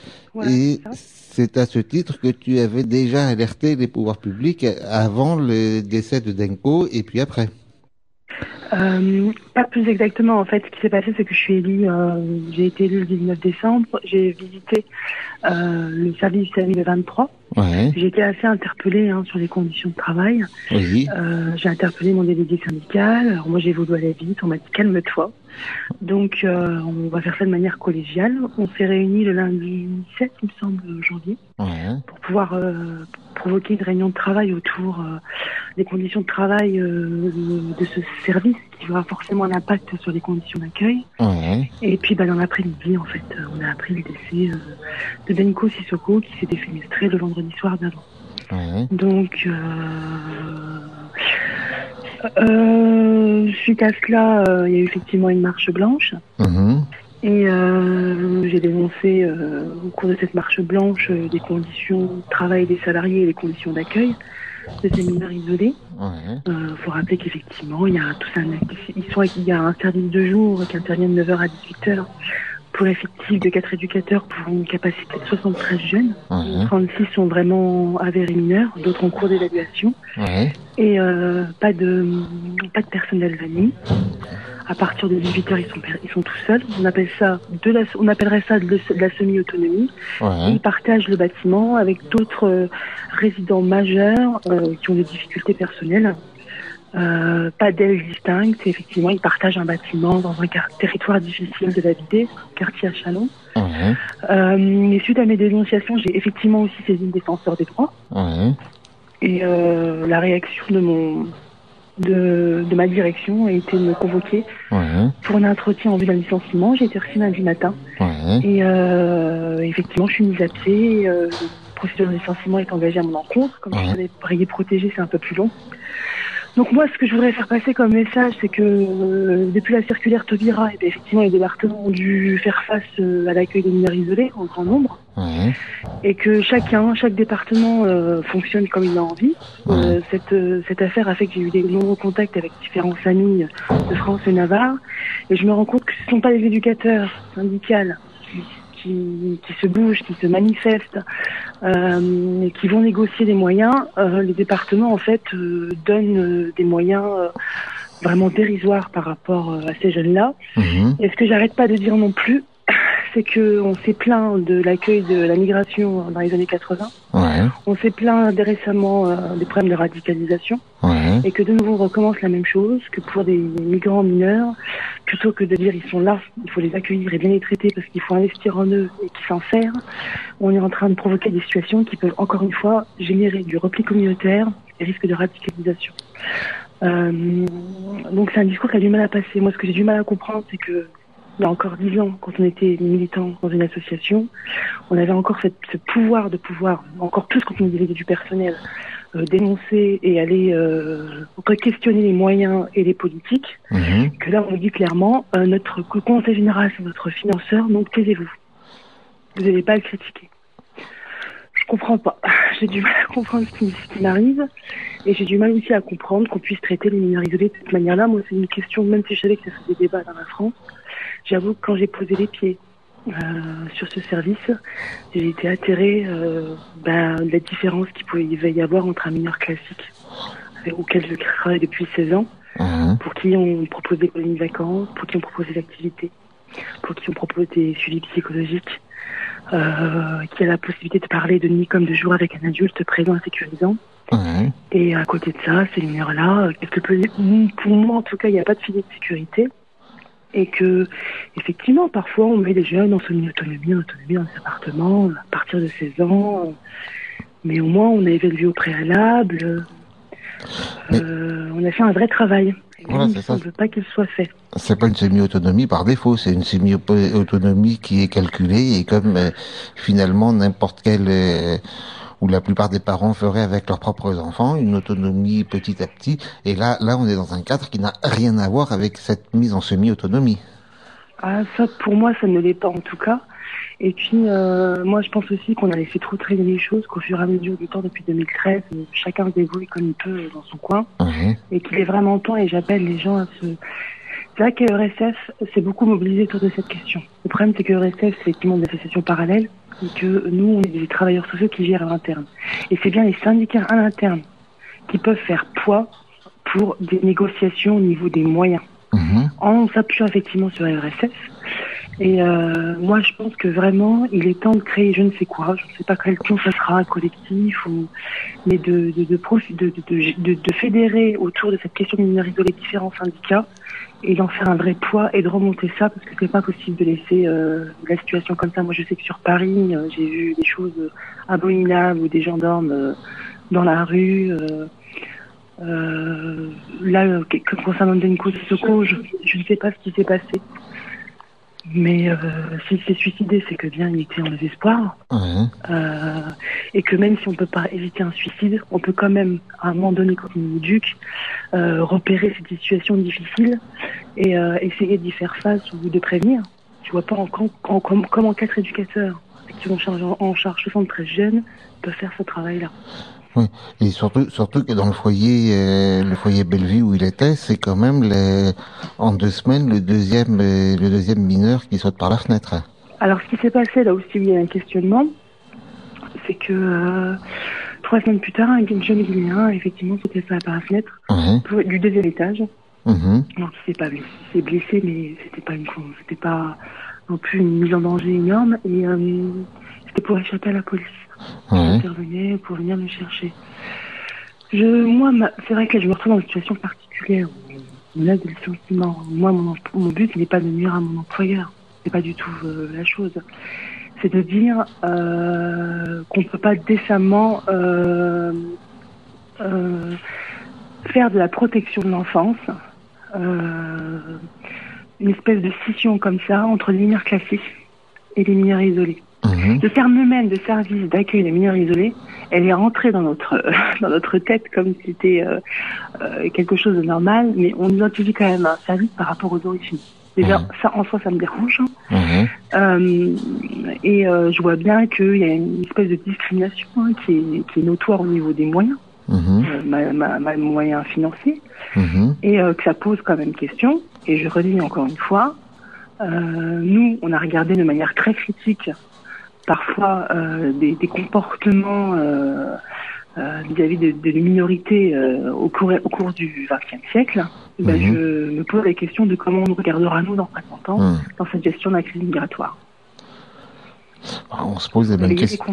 et c'est à ce titre que tu avais déjà alerté les pouvoirs publics avant le décès de Denko et puis après. Euh, pas plus exactement, en fait, ce qui s'est passé, c'est que je suis élue, euh, j'ai été élue le 19 décembre, j'ai visité euh, le service du SAMU le 23. Ouais. J'ai été assez interpellée hein, sur les conditions de travail. Oui. Euh, j'ai interpellé mon délégué syndical. Alors moi, j'ai voulu aller vite. On m'a dit calme-toi. Donc, euh, on va faire ça de manière collégiale. On s'est réunis le lundi 7, il me semble, janvier. Ouais. pour pouvoir euh, provoquer une réunion de travail autour euh, des conditions de travail euh, de ce service qui aura forcément un impact sur les conditions d'accueil. Ouais. Et puis bah, dans l'après-midi, en fait, on a appris le décès euh, de Benko Sissoko qui s'est défenestré le vendredi soir d'avant. Donc, euh, euh, suite à cela, euh, il y a eu effectivement une marche blanche. Mhm. Et euh, j'ai dénoncé euh, au cours de cette marche blanche euh, des conditions de travail des salariés et les conditions d'accueil de ces mineurs isolés. Ouais. Il faut rappeler qu'effectivement, il y a tout un, ils sont, il y a un service de jour qui intervient de 9h à 18h pour l'effectif de 4 éducateurs pour une capacité de 73 jeunes. Ouais. 36 sont vraiment avérés mineurs, d'autres en cours d'évaluation. Et euh, pas de pas de personnel nuit. À partir de 18h, ils sont, ils sont tout seuls. On appelle ça de la, on appellerait ça de, la semi-autonomie. Ouais. ils partagent le bâtiment avec d'autres euh, résidents majeurs euh, qui ont des difficultés personnelles. Euh, pas d'ailes distinctes. Et effectivement, ils partagent un bâtiment dans un territoire difficile de l'habiter, quartier à Chalon. Euh, et suite à mes dénonciations, j'ai effectivement aussi saisi le défenseur des droits. Ouais. Et euh, la réaction de mon de, de ma direction a été de me convoquer Ouais. pour un entretien en vue d'un licenciement. J'ai été reçue lundi matin. Ouais. Et euh, effectivement, je suis mise à pied. Euh, la procédure de licenciement est engagée à mon encontre. Comme je suis rayée protégée, c'est un peu plus long. Donc moi, ce que je voudrais faire passer comme message, c'est que euh, depuis la circulaire Taubira, eh bien, effectivement, les départements ont dû faire face euh, à l'accueil des mineurs isolés en grand nombre. Et que chacun, chaque département euh, fonctionne comme il a envie. Euh, cette, euh, cette affaire a fait que j'ai eu des nombreux contacts avec différentes familles de France et Navarre, et je me rends compte que ce ne sont pas les éducateurs syndicales qui, qui, se bougent, qui se manifestent, euh, et qui vont négocier des moyens. Euh, les départements, en fait, euh, donnent euh, des moyens euh, vraiment dérisoires par rapport euh, à ces jeunes-là. Mhm. Et ce que j'arrête pas de dire non plus, c'est que on s'est plaint de l'accueil de la migration dans les années 80. Ouais. On s'est plaint récemment euh, des problèmes de radicalisation Ouais. et que de nouveau on recommence la même chose, que pour des migrants mineurs, plutôt que de dire ils sont là, il faut les accueillir et bien les traiter parce qu'il faut investir en eux et qu'ils s'en servent, on est en train de provoquer des situations qui peuvent encore une fois générer du repli communautaire et risque de radicalisation. Euh, donc c'est un discours qui a du mal à passer. Moi ce que j'ai du mal à comprendre c'est que il y a encore dix ans, quand on était militant dans une association, on avait encore cette, ce pouvoir de pouvoir, encore plus quand on disait du personnel, euh, dénoncer et aller euh, questionner les moyens et les politiques, Mhm. que là on nous dit clairement, euh, notre conseil général c'est notre financeur, donc taisez-vous. Vous n'allez pas le critiquer. Je comprends pas. j'ai du mal à comprendre ce qui, ce qui m'arrive. Et j'ai du mal aussi à comprendre qu'on puisse traiter les mineurs isolés de cette manière-là. Moi, c'est une question, même si je savais que ça faisait débat dans la France, j'avoue que quand j'ai posé les pieds euh, sur ce service, j'ai été atterrée euh, ben, de la différence qu'il pouvait y avoir entre un mineur classique, avec- auquel je travaille depuis 16 ans, Mhm. pour qui on propose des colonies de vacances, pour qui on propose des activités, pour qui on propose des suivis psychologiques, euh, qui a la possibilité de parler de nuit comme de jour avec un adulte présent et sécurisant. Et à côté de ça, ces mineurs-là, euh, quelque peu, pour moi en tout cas, il n'y a pas de filet de sécurité. Et que, effectivement, parfois on met des jeunes en semi-autonomie, en autonomie dans des appartements à partir de 16 ans. Mais au moins, on a évalué au préalable. euh, on a fait un vrai travail. Et Voilà, il ne semble pas qu'il soit fait. C'est pas une semi-autonomie par défaut, c'est une semi-autonomie qui est calculée et comme euh, finalement n'importe quel euh, ou la plupart des parents feraient avec leurs propres enfants, une autonomie petit à petit. Et là, là, on est dans un cadre qui n'a rien à voir avec cette mise en semi-autonomie. Ah, ça, pour moi, ça ne l'est pas en tout cas. Et puis, euh, moi, je pense aussi qu'on a laissé trop traîner les choses, qu'au fur et à mesure du temps, depuis 2013, euh, chacun se débrouille comme il peut dans son coin, et qu'il est vraiment temps, et j'appelle les gens à se... C'est vrai que RSF s'est beaucoup mobilisé autour de cette question. Le problème, c'est que RSF, c'est effectivement des associations parallèles, que nous, on est des travailleurs sociaux qui gèrent à l'interne. Et c'est bien les syndicats à l'interne qui peuvent faire poids pour des négociations au niveau des moyens Mhm. en s'appuyant effectivement sur RSF. Et euh, moi, je pense que vraiment, il est temps de créer je ne sais quoi, je ne sais pas quel ton ça sera, un collectif, ou, mais de, de, de, de, de, de, de- de fédérer autour de cette question des mineurs isolés différents syndicats et d'en faire un vrai poids et de remonter ça parce que c'est pas possible de laisser euh, la situation comme ça. Moi, je sais que sur Paris, euh, j'ai vu des choses euh, abominables où des gens dorment euh, dans la rue. là, que- concernant Denko Sissoko, je, je ne sais pas ce qui s'est passé. Mais euh, s'il s'est suicidé, c'est que bien il était en désespoir. Ouais. Euh, et que même si on ne peut pas éviter un suicide, on peut quand même, à un moment donné, est éduque, euh, repérer cette situation difficile et euh, essayer d'y faire face ou de prévenir. Tu vois pas en, en- en- comme, comment quatre éducateurs qui charger en, en charge 73 jeunes peuvent faire ce travail-là. Et surtout, surtout que dans le foyer, euh, le foyer Bellevue où il était, c'est quand même les, en deux semaines le deuxième, euh, le deuxième mineur qui saute par la fenêtre. Alors, ce qui s'est passé là aussi, où il y a un questionnement, c'est que euh, trois semaines plus tard, un jeune Guinéen, effectivement, sautait par par la fenêtre du deuxième étage. Mhm. Donc, il s'est pas blessé, il s'est blessé, mais c'était pas une, c'était pas non plus une mise en danger énorme. Et euh, c'était pour échapper à la police. Pour venir me chercher. Je, moi, c'est vrai que là, je me retrouve dans une situation particulière où a des licenciements. Moi, mon, but n'est pas de nuire à mon employeur. C'est pas du tout euh, la chose. C'est de dire euh, qu'on ne peut pas décemment euh, faire de la protection de l'enfance une espèce de scission comme ça entre les mineurs classiques et les mineurs isolés. Mhm. Le terme même de service d'accueil des mineurs isolés, elle est rentrée dans notre dans notre tête comme si c'était euh, euh, quelque chose de normal, mais on identifie quand même un service par rapport aux origines. Déjà, Mhm. ça en soi, ça me dérange. hein. Mhm. Euh, et je vois bien qu'il y a une espèce de discrimination hein, qui, est, qui est notoire au niveau des moyens, Mhm. ma, ma, ma- moyens financiers, et que ça pose quand même question. Et je redis encore une fois, nous, on a regardé de manière très critique parfois euh, des, des comportements euh, euh, vis-à-vis de, de minorités au, cours, au cours du XXe siècle. Ben, Mhm. Je me pose la question de comment on nous regardera nous dans 50 ans Mhm. dans cette gestion de la crise migratoire. Ah, On se pose les mêmes questions.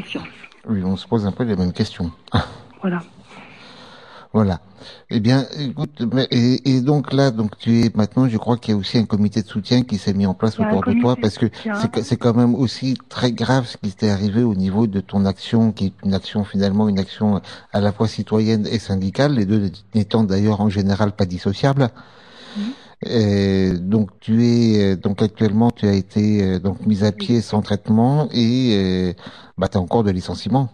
Oui, on se pose un peu les mêmes questions. Voilà. Voilà. Eh bien, écoute, et, et donc là, donc tu es maintenant, je crois qu'il y a aussi un comité de soutien qui s'est mis en place autour de toi, parce que c'est quand même aussi très grave ce qui t'est arrivé au niveau de ton action, qui est une action finalement une action à la fois citoyenne et syndicale, les deux n'étant d'ailleurs en général pas dissociables. Et donc tu es donc actuellement tu as été euh, donc mise à pied sans traitement et euh, bah t'es en cours de licenciement.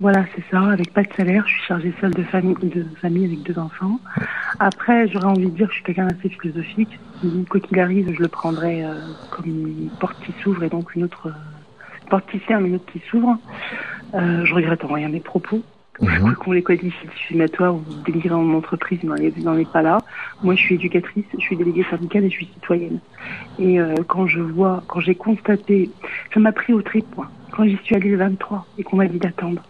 Voilà, c'est ça, avec pas de salaire, je suis chargée seule de famille, de famille avec deux enfants. Après, j'aurais envie de dire que je suis quelqu'un d'assez philosophique. Quoi qu'il arrive, je le prendrai euh, comme une porte qui s'ouvre et donc une autre euh, porte qui ferme et une autre qui s'ouvre. Euh, je regrette en rien mes propos. Mhm. Qu'on les qualifie de diffamatoires ou dénigrés en entreprise, n'en est, n'en est pas là. Moi, je suis éducatrice, je suis déléguée syndicale et je suis citoyenne. Et quand je vois, quand j'ai constaté, ça m'a pris au trip, moi. Quand j'y suis allée le 23 et qu'on m'a dit d'attendre.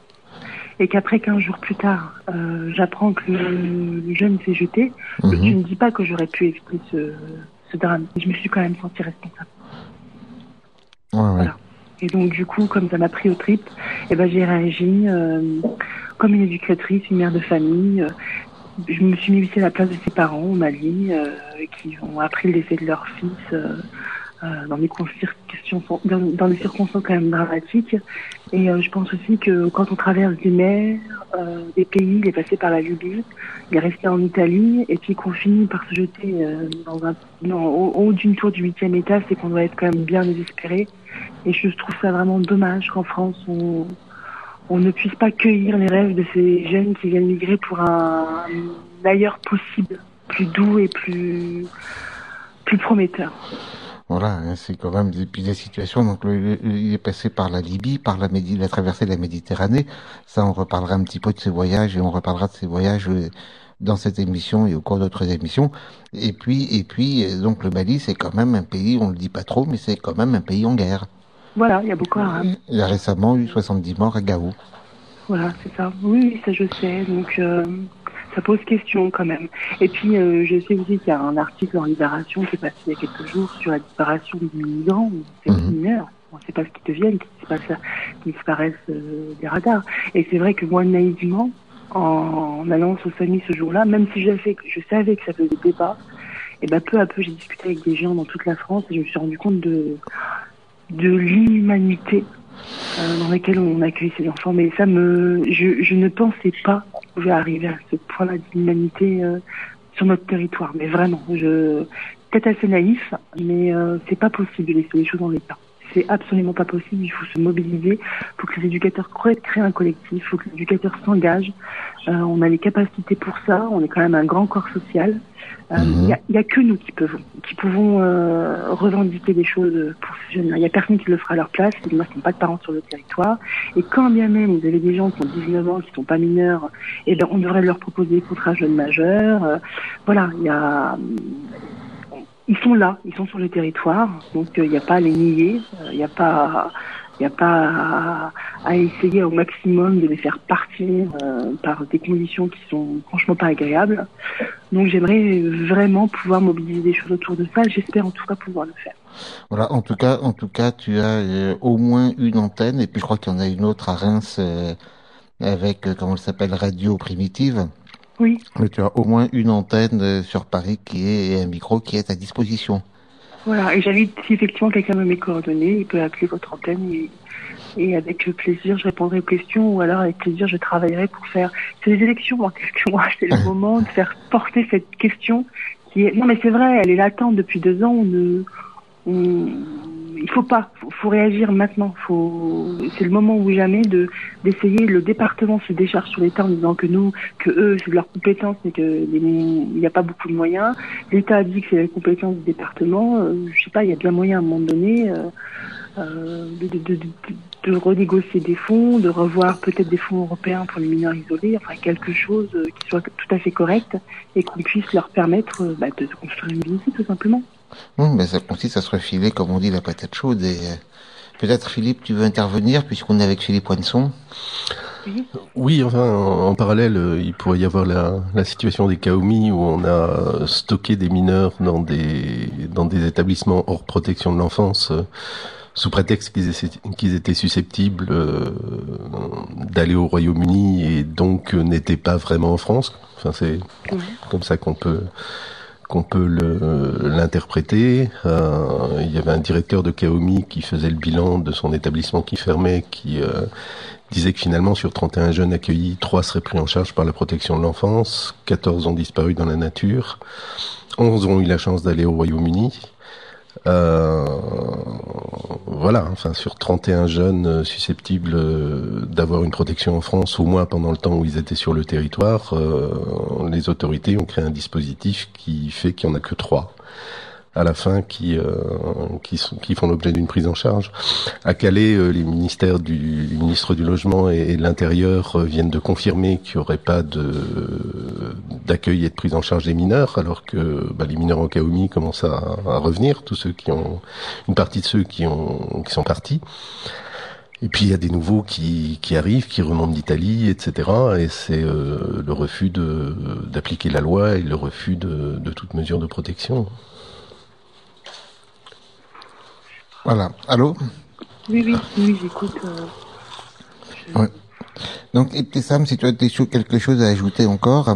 Et qu'après 15 jours plus tard, euh, j'apprends que le, le jeune s'est jeté, Mhm. je ne dis pas que j'aurais pu éviter ce, ce drame. Je me suis quand même sentie responsable. Ouais, ouais. Voilà. Et donc du coup, comme ça m'a pris au trip, eh ben j'ai réagi euh, comme une éducatrice, une mère de famille. euh, je me suis mis aussi à la place de ses parents, on m'a dit, euh, qui ont appris le décès de leur fils euh, dans des circonstances, dans, dans circonstances quand même dramatiques. Et euh, je pense aussi que quand on traverse des mers, euh, des pays, il est passé par la Libye, il est resté en Italie, et puis qu'on finit par se jeter euh, dans un, au haut d'une tour du huitième étage, c'est qu'on doit être quand même bien désespéré. Et je trouve ça vraiment dommage qu'en France, on, on ne puisse pas cueillir les rêves de ces jeunes qui viennent migrer pour un, un ailleurs possible, plus doux et plus, plus prometteur. Voilà, hein, c'est quand même des, des situations. Donc, le- le- il est passé par la Libye, par la, la traversée de la Méditerranée. Ça, on reparlera un petit peu de ses voyages et on reparlera de ses voyages euh, dans cette émission et au cours d'autres émissions. Et puis, et puis, euh, donc le Mali, c'est quand même un pays, on le dit pas trop, mais c'est quand même un pays en guerre. Voilà, il y a beaucoup à Il y a récemment eu 70 morts à Gao. Voilà, c'est ça. Oui, oui, ça je sais. Donc euh, ça pose question quand même. Et puis euh, je sais aussi qu'il y a un article en Libération qui est passé il y a quelques jours sur la disparition des migrants, des Mhm. mineurs. On ne sait pas ce qu'ils deviennent, qui disparaissent, qui disparaissent euh, des radars. Et c'est vrai que moi, naïvement, en, en allant sur famille ce jour-là, même si je savais que ça faisait débat, et ben peu à peu j'ai discuté avec des gens dans toute la France et je me suis rendu compte de, de l'inhumanité euh, dans laquelle on accueille ces enfants. Mais ça me, je, je ne pensais pas qu'on pouvait arriver à ce point-là d'inhumanité euh, sur notre territoire. Mais vraiment, je peut-être assez naïf, mais euh, c'est pas possible de laisser les choses en l'état. C'est absolument pas possible. Il faut se mobiliser. Il faut que les éducateurs cré- créent un collectif. Il faut que les éducateurs s'engagent. Euh, on a les capacités pour ça. On est quand même un grand corps social. Euh, Il Mhm. y, a, il que nous qui pouvons, qui pouvons euh, revendiquer des choses pour ces jeunes-là. Il y a personne qui le fera à leur place. Les gens n'ont pas de parents sur le territoire. Et quand bien même vous avez des gens qui ont 19 ans, qui sont pas mineurs, eh ben on devrait leur proposer des contrats jeunes majeurs. Euh, voilà, il y a ils sont là, ils sont sur le territoire, donc euh, il n'y a pas à les nier, il n'y a pas, à, à essayer au maximum de les faire partir euh, par des conditions qui sont franchement pas agréables. Donc j'aimerais vraiment pouvoir mobiliser des choses autour de ça. J'espère en tout cas pouvoir le faire. Voilà, en tout cas, en tout cas, tu as euh, au moins une antenne, et puis je crois qu'il y en a une autre à Reims euh, avec, euh, comment elle s'appelle, Radio Primitive. Oui. Mais tu as au moins une antenne euh, sur Paris qui est et un micro qui est à disposition. Voilà, et j'invite si effectivement quelqu'un me mes coordonnées, il peut appeler votre antenne et, et avec plaisir je répondrai aux questions ou alors avec plaisir je travaillerai pour faire. C'est les élections en question, c'est le moment de faire porter cette question qui est. Non mais c'est vrai, elle est latente depuis deux ans. On ne, on... il faut pas, faut, faut réagir maintenant. Faut, c'est le moment ou jamais de d'essayer. Le département se décharge sur l'État en disant que nous, que eux, c'est de leur compétence, mais que il n'y a pas beaucoup de moyens. L'État a dit que c'est la compétence du département. Euh, je sais pas, il y a bien moyen à un moment donné. euh, euh, de, de, de, de, renégocier des fonds, de revoir peut-être des fonds européens pour les mineurs isolés, enfin quelque chose euh, qui soit tout à fait correct et qu'on puisse leur permettre bah, de construire une vie tout simplement. Oui, mais ça consiste à se refiler, comme on dit, la patate chaude. Et euh, peut-être Philippe, tu veux intervenir puisqu'on est avec Philippe Poinçon. Oui, enfin, en, en parallèle, euh, il pourrait y avoir la, la situation des Kaomi où on a stocké des mineurs dans des, dans des établissements hors protection de l'enfance euh, sous prétexte qu'ils étaient, susceptibles euh, d'aller au Royaume-Uni et donc n'étaient pas vraiment en France. Enfin, c'est comme ça qu'on peut qu'on peut l'interpréter. Euh, il y avait un directeur de Kaomi qui faisait le bilan de son établissement qui fermait, qui euh, disait que finalement sur 31 jeunes accueillis, 3 seraient pris en charge par la protection de l'enfance, 14 ont disparu dans la nature, 11 ont eu la chance d'aller au Royaume-Uni. Euh, voilà, enfin sur 31 jeunes euh, susceptibles euh, d'avoir une protection en France, au moins pendant le temps où ils étaient sur le territoire, les autorités ont créé un dispositif qui fait qu'il n'y en a que trois. à la fin qui euh, qui, sont, qui font l'objet d'une prise en charge. À Calais, les ministères du ministre du logement et, de l'intérieur viennent de confirmer qu'il n'y aurait pas de d'accueil et de prise en charge des mineurs, alors que bah, les mineurs en Kaomi commencent à, à, revenir, tous ceux qui ont une partie de ceux qui ont qui sont partis. Et puis il y a des nouveaux qui, qui arrivent, qui remontent d'Italie, etc. Et c'est euh, le refus de d'appliquer la loi et le refus de, de toute mesure de protection. Voilà. Allô? Oui, oui, oui, j'écoute. Euh, ouais. Donc, Sam, si tu as quelque chose à ajouter encore,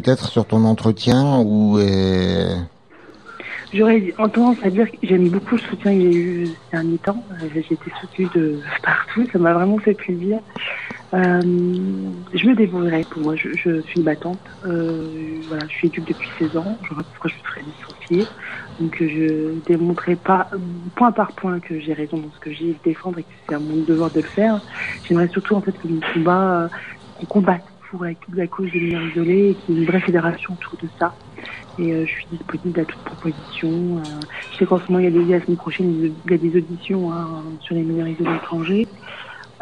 peut-être sur ton entretien ou... Euh... J'aurais tendance à dire que j'aime beaucoup le soutien y a eu ces derniers temps. Euh, j'ai été soutenue de partout, ça m'a vraiment fait plaisir. Euh, je me débrouillerai pour moi, je, je suis battante. Voilà, je suis éduque depuis 16 ans, je pourquoi je dissociée. Donc je démontrerai pas point par point que j'ai raison dans ce que j'ai défendre et que c'est à mon devoir de le faire. J'aimerais surtout en fait que mon combat, qu'on combatte pour la cause des mineurs isolés et qu'il y une vraie fédération autour de ça. Et euh, je suis disponible à toute proposition. Euh, je sais qu'en ce moment, il y a des, la semaine il y a des auditions hein, sur les mineurs isolés étrangers.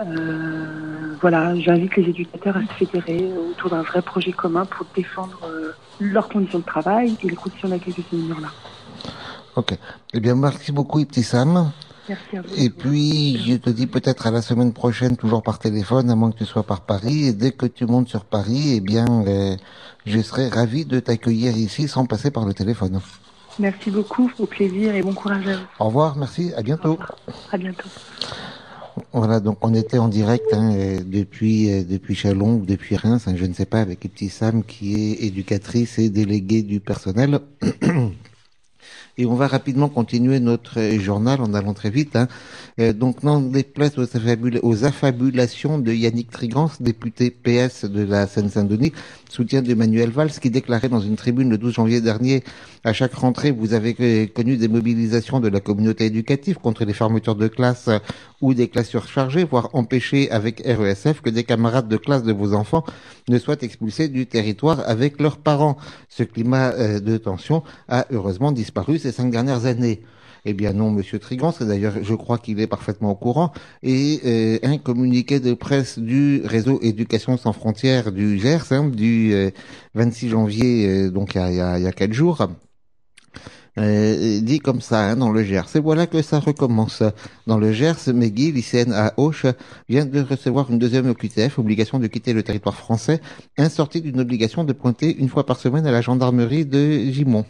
Euh, voilà, j'invite les éducateurs à se fédérer autour d'un vrai projet commun pour défendre leurs conditions de travail et les conditions d'accueil de ces mineurs-là. Ok. Eh bien, merci beaucoup, Ibtissam. Merci à vous. Et puis, je te dis peut-être à la semaine prochaine, toujours par téléphone, à moins que tu sois par Paris. Et dès que tu montes sur Paris, eh bien, euh, je serai ravi de t'accueillir ici sans passer par le téléphone. Merci beaucoup, au plaisir et bon courage à vous. Au revoir, merci, à bientôt. À bientôt. Voilà, donc on était en direct hein, depuis depuis Chalon, depuis Reims, hein, je ne sais pas, avec Petit Sam qui est éducatrice et déléguée du personnel. Et on va rapidement continuer notre journal en allant très vite. Hein. Euh, donc, non déplace aux, aux affabulations de Yannick Trigance, député PS de la Seine-Saint-Denis, soutien d'Emmanuel Valls, qui déclarait dans une tribune le 12 janvier dernier, à chaque rentrée, vous avez connu des mobilisations de la communauté éducative contre les fermetures de classes ou des classes surchargées, voire empêcher avec RESF que des camarades de classe de vos enfants ne soient expulsés du territoire avec leurs parents. Ce climat euh, de tension a heureusement disparu ces cinq dernières années. Eh bien non, Monsieur Trigance, d'ailleurs je crois qu'il est parfaitement au courant, et euh, un communiqué de presse du réseau Éducation sans frontières du GERS, hein, du 26 euh, janvier, donc y a, il y a quatre jours, euh, dit comme ça hein, dans le Gers. Et voilà que ça recommence. Dans le Gers, Megui, lycéenne à Auch, vient de recevoir une deuxième OQTF, obligation de quitter le territoire français, insortie d'une obligation de pointer une fois par semaine à la gendarmerie de Gimont.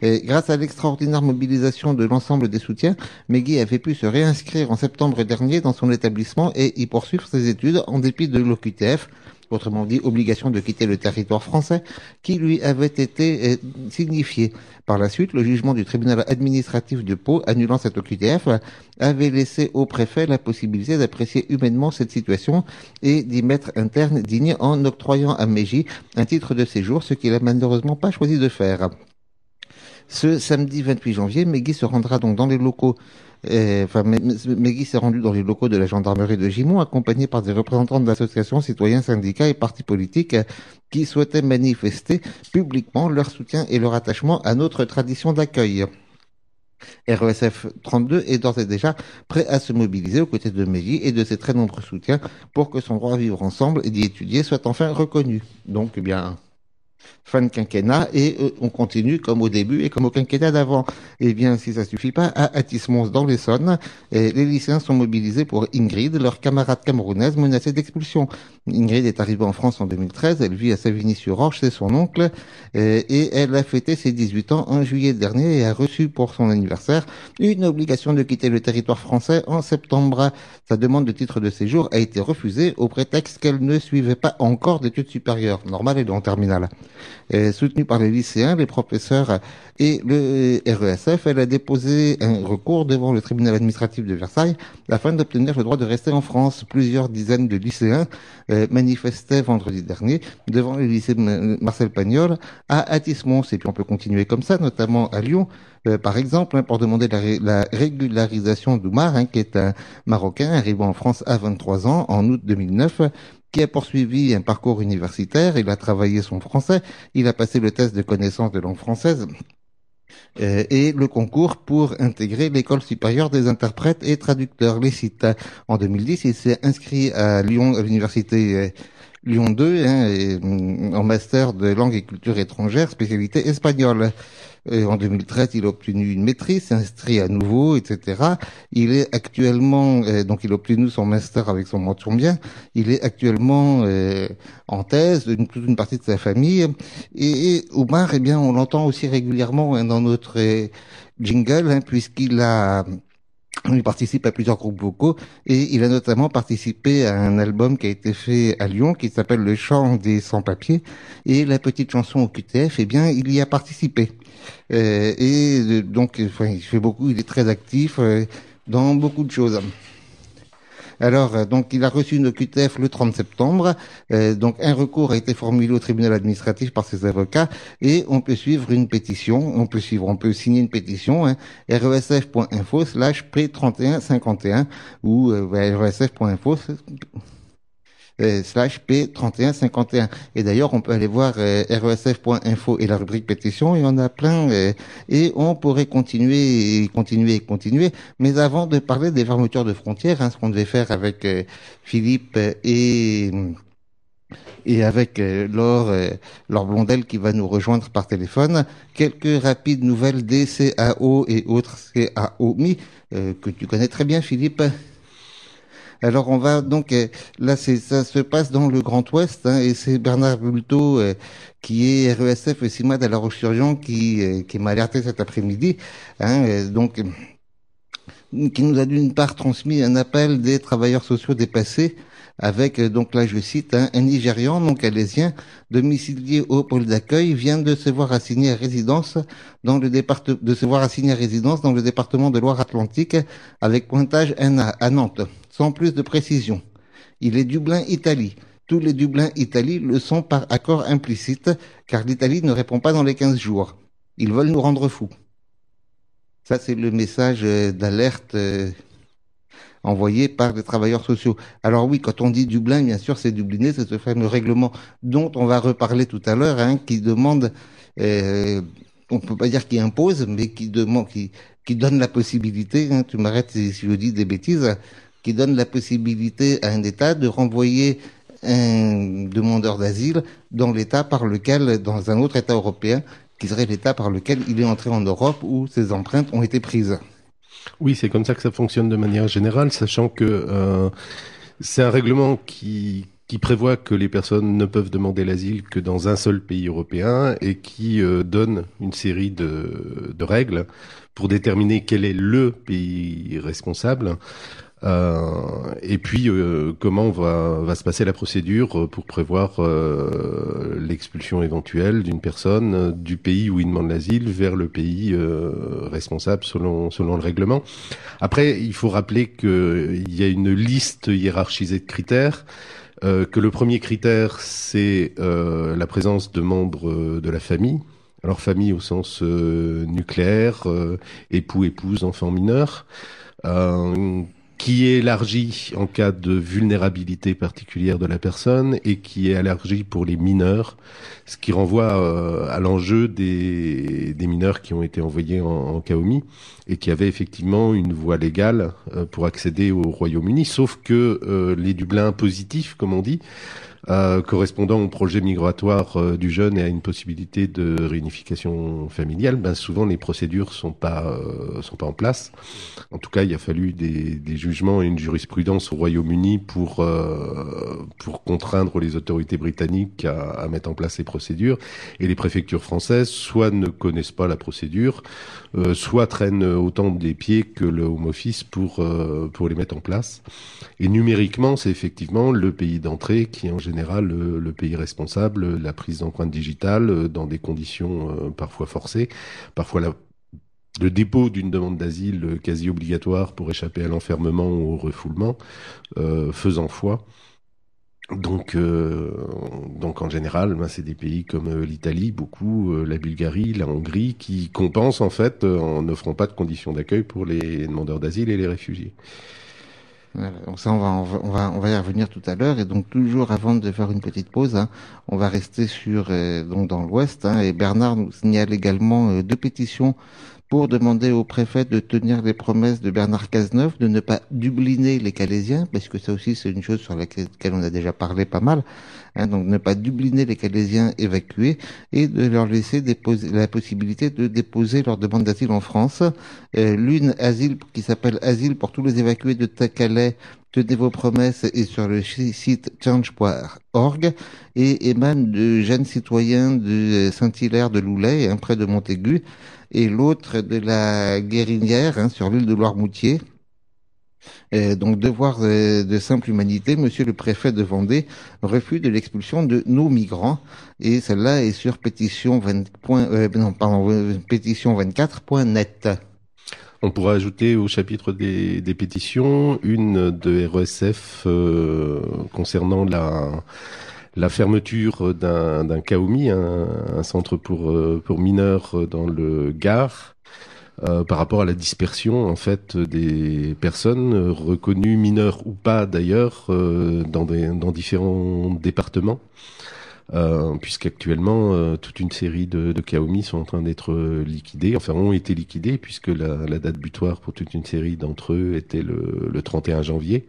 Grâce à l'extraordinaire mobilisation de l'ensemble des soutiens, Megui avait pu se réinscrire en septembre dernier dans son établissement et y poursuivre ses études en dépit de l'OQTF, autrement dit obligation de quitter le territoire français, qui lui avait été euh, signifié. Par la suite, le jugement du tribunal administratif de Pau, annulant cette OQTF, avait laissé au préfet la possibilité d'apprécier humainement cette situation et d'y mettre un terme digne en octroyant à Meiji un titre de séjour, ce qu'il a malheureusement pas choisi de faire. Ce samedi 28 janvier, Megui se rendra donc dans les locaux enfin, Megui s'est rendu dans les locaux de la gendarmerie de Gimont, accompagné par des représentants d'associations, citoyens, syndicats et partis politiques qui souhaitaient manifester publiquement leur soutien et leur attachement à notre tradition d'accueil. RESF 32 est d'ores et déjà prêt à se mobiliser aux côtés de Megui et de ses très nombreux soutiens pour que son droit à vivre ensemble et d'y étudier soit enfin reconnu. Donc, eh bien, fin de quinquennat et euh, on continue comme au début et comme au quinquennat d'avant. Eh bien, si ça suffit pas, à Atis-Mons dans l'Essonne, les lycéens sont mobilisés pour Ingrid, leur camarade camerounaise menacée d'expulsion. Ingrid est arrivée en France en 2013, elle vit à Savigny-sur-Orge, c'est son oncle, et elle a fêté ses 18 ans en juillet dernier et a reçu pour son anniversaire une obligation de quitter le territoire français en septembre. Sa demande de titre de séjour a été refusée au prétexte qu'elle ne suivait pas encore d'études supérieures. Normal, elle est en terminale soutenue par les lycéens, les professeurs et le RESF. Elle a déposé un recours devant le tribunal administratif de Versailles afin d'obtenir le droit de rester en France. Plusieurs dizaines de lycéens euh, manifestaient vendredi dernier devant le lycée Marcel Pagnol à Atis-Mons. Et puis on peut continuer comme ça, notamment à Lyon. Euh, par exemple, hein, pour demander la, régularisation d'Oumar, hein, qui est un Marocain arrivant en France à 23 ans en août 2009, qui a poursuivi un parcours universitaire, il a travaillé son français, il a passé le test de connaissance de langue française euh, et le concours pour intégrer l'école supérieure des interprètes et traducteurs, les. En 2010, il s'est inscrit à Lyon, à l'université euh, Lyon 2, hein, et, mm, en master de langue et culture étrangère, spécialité espagnole. Euh, en 2013, il a obtenu une maîtrise, s'est inscrit à nouveau, etc. Il est actuellement, euh, donc il a obtenu son master avec son mention bien. Il est actuellement euh, en thèse, une, toute une partie de sa famille. Et, et Omar, eh bien, on l'entend aussi régulièrement hein, dans notre euh, jingle, hein, puisqu'il a il participe à plusieurs groupes vocaux et il a notamment participé à un album qui a été fait à Lyon qui s'appelle Le chant des sans-papiers et la petite chanson au QTF, eh bien, il y a participé. Euh, et euh, donc, enfin, il fait beaucoup, il est très actif euh, dans beaucoup de choses. Alors, euh, donc, il a reçu une OQTF le 30 septembre. Euh, donc, un recours a été formulé au tribunal administratif par ses avocats et on peut suivre une pétition. On peut suivre, on peut signer une pétition. Hein, resf.info slash p3151 ou euh, resf.info slash P3151. Et d'ailleurs, on peut aller voir euh, resf.info et la rubrique pétition, il y en a plein. euh, et on pourrait continuer et continuer et continuer. Mais avant de parler des fermetures de frontières, hein, ce qu'on devait faire avec euh, Philippe et et avec euh, Laure, euh, Laure Blondel qui va nous rejoindre par téléphone. Quelques rapides nouvelles des CAO et autres CAOMI euh, que tu connais très bien, Philippe. Alors on va donc euh, là c'est ça se passe dans le Grand Ouest hein, et c'est Bernard Bulto euh, qui est RESF et CIMAD à La Roche-sur-Yon qui euh, qui m'a alerté cet après-midi hein, donc qui nous a d'une part transmis un appel des travailleurs sociaux dépassés avec donc là je cite hein, un Nigérian donc alaisien domicilié au pôle d'accueil vient de se voir assigné à résidence dans le département de se voir assigné à résidence dans le département de Loire-Atlantique avec pointage à Nantes sans plus de précision. Il est Dublin Italie. Tous les Dublin Italie le sont par accord implicite car l'Italie ne répond pas dans les 15 jours. Ils veulent nous rendre fous. Ça c'est le message euh, d'alerte euh, envoyé par les travailleurs sociaux. Alors oui, quand on dit Dublin, bien sûr, c'est Dubliné, c'est ce fameux règlement dont on va reparler tout à l'heure, hein, qui demande, euh, on peut pas dire qui impose, mais qui demande, qui, donne la possibilité, hein, tu m'arrêtes si je dis des bêtises, qui donne la possibilité à un État de renvoyer un demandeur d'asile dans l'État par lequel, dans un autre État européen, qui serait l'État par lequel il est entré en Europe où ses empreintes ont été prises. Oui, c'est comme ça que ça fonctionne de manière générale, sachant que euh, c'est un règlement qui, prévoit que les personnes ne peuvent demander l'asile que dans un seul pays européen et qui euh, donne une série de règles pour déterminer quel est le pays responsable. Euh, et puis euh, comment va, va se passer la procédure pour prévoir euh, l'expulsion éventuelle d'une personne euh, du pays où il demande l'asile vers le pays euh, responsable selon, selon le règlement? Après, il faut rappeler qu'il y a une liste hiérarchisée de critères. Euh, que le premier critère, c'est euh, la présence de membres euh, de la famille. Alors famille au sens euh, nucléaire, euh, époux, épouse, enfants mineurs. Qui est élargi en cas de vulnérabilité particulière de la personne et qui est élargi pour les mineurs, ce qui renvoie euh, à l'enjeu des, des mineurs qui ont été envoyés en, en Kaomi et qui avaient effectivement une voie légale euh, pour accéder au Royaume-Uni, sauf que euh, les Dublins positifs, comme on dit, euh, correspondant au projet migratoire euh, du jeune et à une possibilité de réunification familiale, ben souvent les procédures sont pas euh, sont pas en place. En tout cas, il a fallu des, des jugements et une jurisprudence au Royaume-Uni pour euh, pour contraindre les autorités britanniques à, à mettre en place ces procédures. Et les préfectures françaises soit ne connaissent pas la procédure, euh, soit traînent autant des pieds que le Home Office pour euh, pour les mettre en place. Et numériquement, c'est effectivement le pays d'entrée qui est en général le, pays responsable, la prise d'empreintes digitales euh, dans des conditions parfois forcées, parfois le dépôt d'une demande d'asile quasi obligatoire pour échapper à l'enfermement ou au refoulement, faisant foi. Donc, euh, donc en général, ben, c'est des pays comme euh, l'Italie, beaucoup, euh, la Bulgarie, la Hongrie, qui compensent en fait euh, en n'offrant pas de conditions d'accueil pour les demandeurs d'asile et les réfugiés. Voilà, donc ça, on va, on va, on va, y revenir tout à l'heure. Et donc, toujours avant de faire une petite pause, hein, on va rester sur, euh, donc dans l'Ouest. Hein, et Bernard nous signale également deux pétitions pour demander au préfet de tenir les promesses de Bernard Cazeneuve, de ne pas dubliner les Calaisiens, parce que ça aussi c'est une chose sur laquelle on a déjà parlé pas mal. Hein, donc ne pas dubliner les Calaisiens évacués et de leur laisser déposer la possibilité de déposer leur demande d'asile en France. Euh, L'une asile qui s'appelle Asile pour tous les évacués de Calais Tenez vos promesses est sur le site change.org et émane de jeunes citoyens de Saint-Hilaire de Loulay, près de Montaigu, et l'autre de la Guérinière, hein, sur l'île de Loire-Moutier. Euh, donc devoir euh, de simple humanité, Monsieur le préfet de Vendée refus de l'expulsion de nos migrants et celle-là est sur pétition 20. Euh, 24.net. On pourra ajouter au chapitre des, des pétitions une de RESF concernant la la fermeture d'un Kaomi, un, centre pour, pour mineurs dans le Gard, euh, par rapport à la dispersion en fait des personnes reconnues mineures ou pas d'ailleurs euh, dans, différents départements. Euh, puisqu'actuellement euh, toute une série de, de sont en train d'être liquidés, enfin ont été liquidés puisque la, date butoir pour toute une série d'entre eux était le 31 janvier.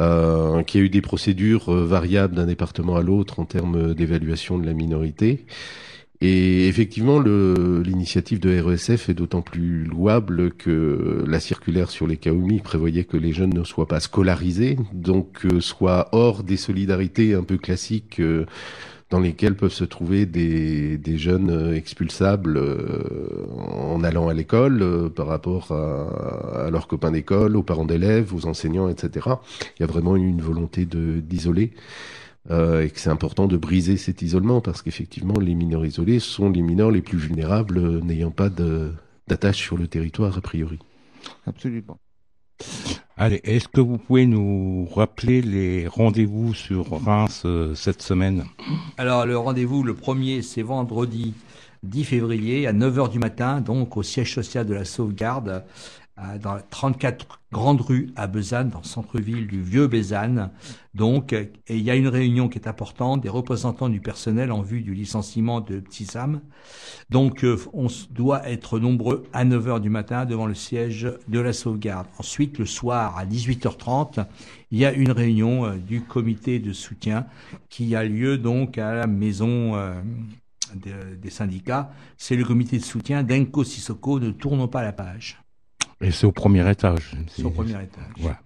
Euh, qui a eu des procédures variables d'un département à l'autre en termes d'évaluation de la minorité. Et effectivement, l'initiative de RESF est d'autant plus louable que la circulaire sur les Kaomi prévoyait que les jeunes ne soient pas scolarisés, donc euh, soient hors des solidarités un peu classiques euh, dans lesquelles peuvent se trouver des, des jeunes euh, expulsables en allant à l'école par rapport à, à, leurs copains d'école, aux parents d'élèves, aux enseignants, etc. Il y a vraiment une volonté d'isoler. Euh, et que c'est important de briser cet isolement parce qu'effectivement les mineurs isolés sont les mineurs les plus vulnérables euh, n'ayant pas d'attache sur le territoire a priori. Absolument. Allez, est-ce que vous pouvez nous rappeler les rendez-vous sur Reims euh, cette semaine? Alors le rendez-vous, le premier, c'est vendredi 10 février à 9h du matin, donc au siège social de la sauvegarde dans la 34 Grande Rue à Besanne, dans le centre-ville du Vieux Bézanne. Donc, il y a une réunion qui est importante, des représentants du personnel en vue du licenciement de Petit Sam. Donc, euh, on doit être nombreux à 9h du matin devant le siège de la sauvegarde. Ensuite, le soir à 18h30, il y a une réunion euh, du comité de soutien qui a lieu donc à la maison euh, des syndicats. C'est le comité de soutien d'Enco Sissoko. Ne tournons pas la page. Et c'est au premier étage. C'est au premier étage. Voilà.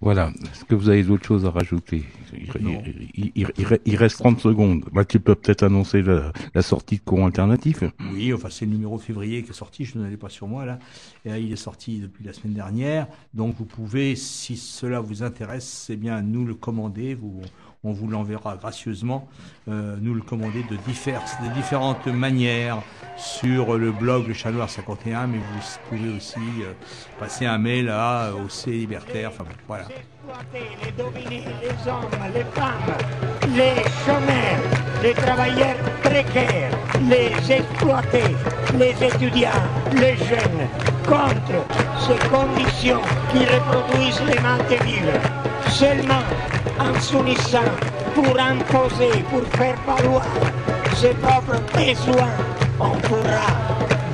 Voilà. Est-ce que vous avez d'autres choses à rajouter? Il, il, il, il, reste 30 secondes. Bah, tu peux peut-être annoncer la, la, sortie de courant alternatif. Oui, enfin c'est le numéro février qui est sorti. Je ne l'ai pas sur moi là. Et là, il est sorti depuis la semaine dernière. Donc vous pouvez, si cela vous intéresse, c'est bien nous le commander. Vous, on vous l'enverra gracieusement, euh, nous le commander de, diverses, de différentes manières sur le blog Le Chat Noir 51, mais vous pouvez aussi euh, passer un mail à au C Libertaire, enfin. Les dominés, les hommes, les femmes, les chômeurs, les travailleurs précaires, les exploités, les étudiants, les jeunes, contre ces conditions qui reproduisent les vivre. Seulement en s'unissant pour imposer, pour faire valoir ses propres besoins, on pourra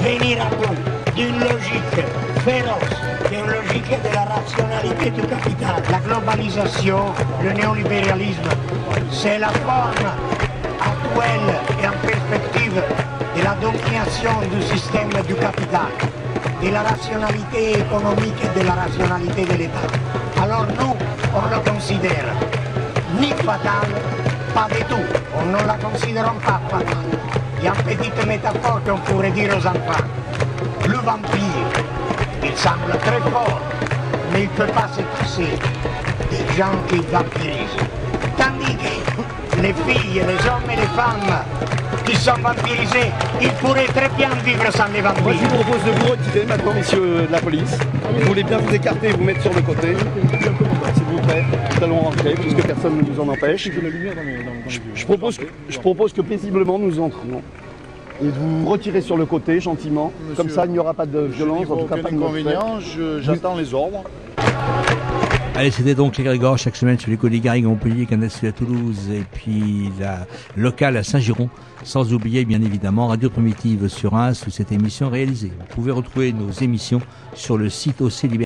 venir à bout d'une logique féroce, d'une logique de la rationalité du capital. La globalisation, le néolibéralisme, c'est la forme actuelle et en perspective de la domination du système du capital, de la rationalité économique et de la rationalité de l'État. Alors nous, on le considère ni fatal, pas du tout. On ne la considère pas fatale. Il y a une petite métaphore qu'on pourrait dire aux enfants. Le vampire, il semble très fort, mais il ne peut pas se passer des gens qui vampirisent. Les filles, les hommes et les femmes qui sont vampirisés, ils pourraient très bien vivre sans les vampires. Moi, je vous propose de vous retirer maintenant, messieurs de la police. Vous voulez bien vous écarter et vous mettre sur le côté. S'il vous plaît, nous allons rentrer puisque personne ne nous en empêche. Je, je, propose, que, je propose que paisiblement nous entrions. Et de vous retirer sur le côté gentiment. Comme ça, il n'y aura pas de violence, en tout cas pas de inconvénient. J'attends les ordres. Allez, c'était donc les Grégor chaque semaine sur l'écho des Garrigues à Montpellier, Canal Sud à Toulouse et puis la locale à Saint-Giron. Sans oublier, bien évidemment, Radio Primitive sur Reims où cette émission est réalisée. Vous pouvez retrouver nos émissions sur le site OC Liberté.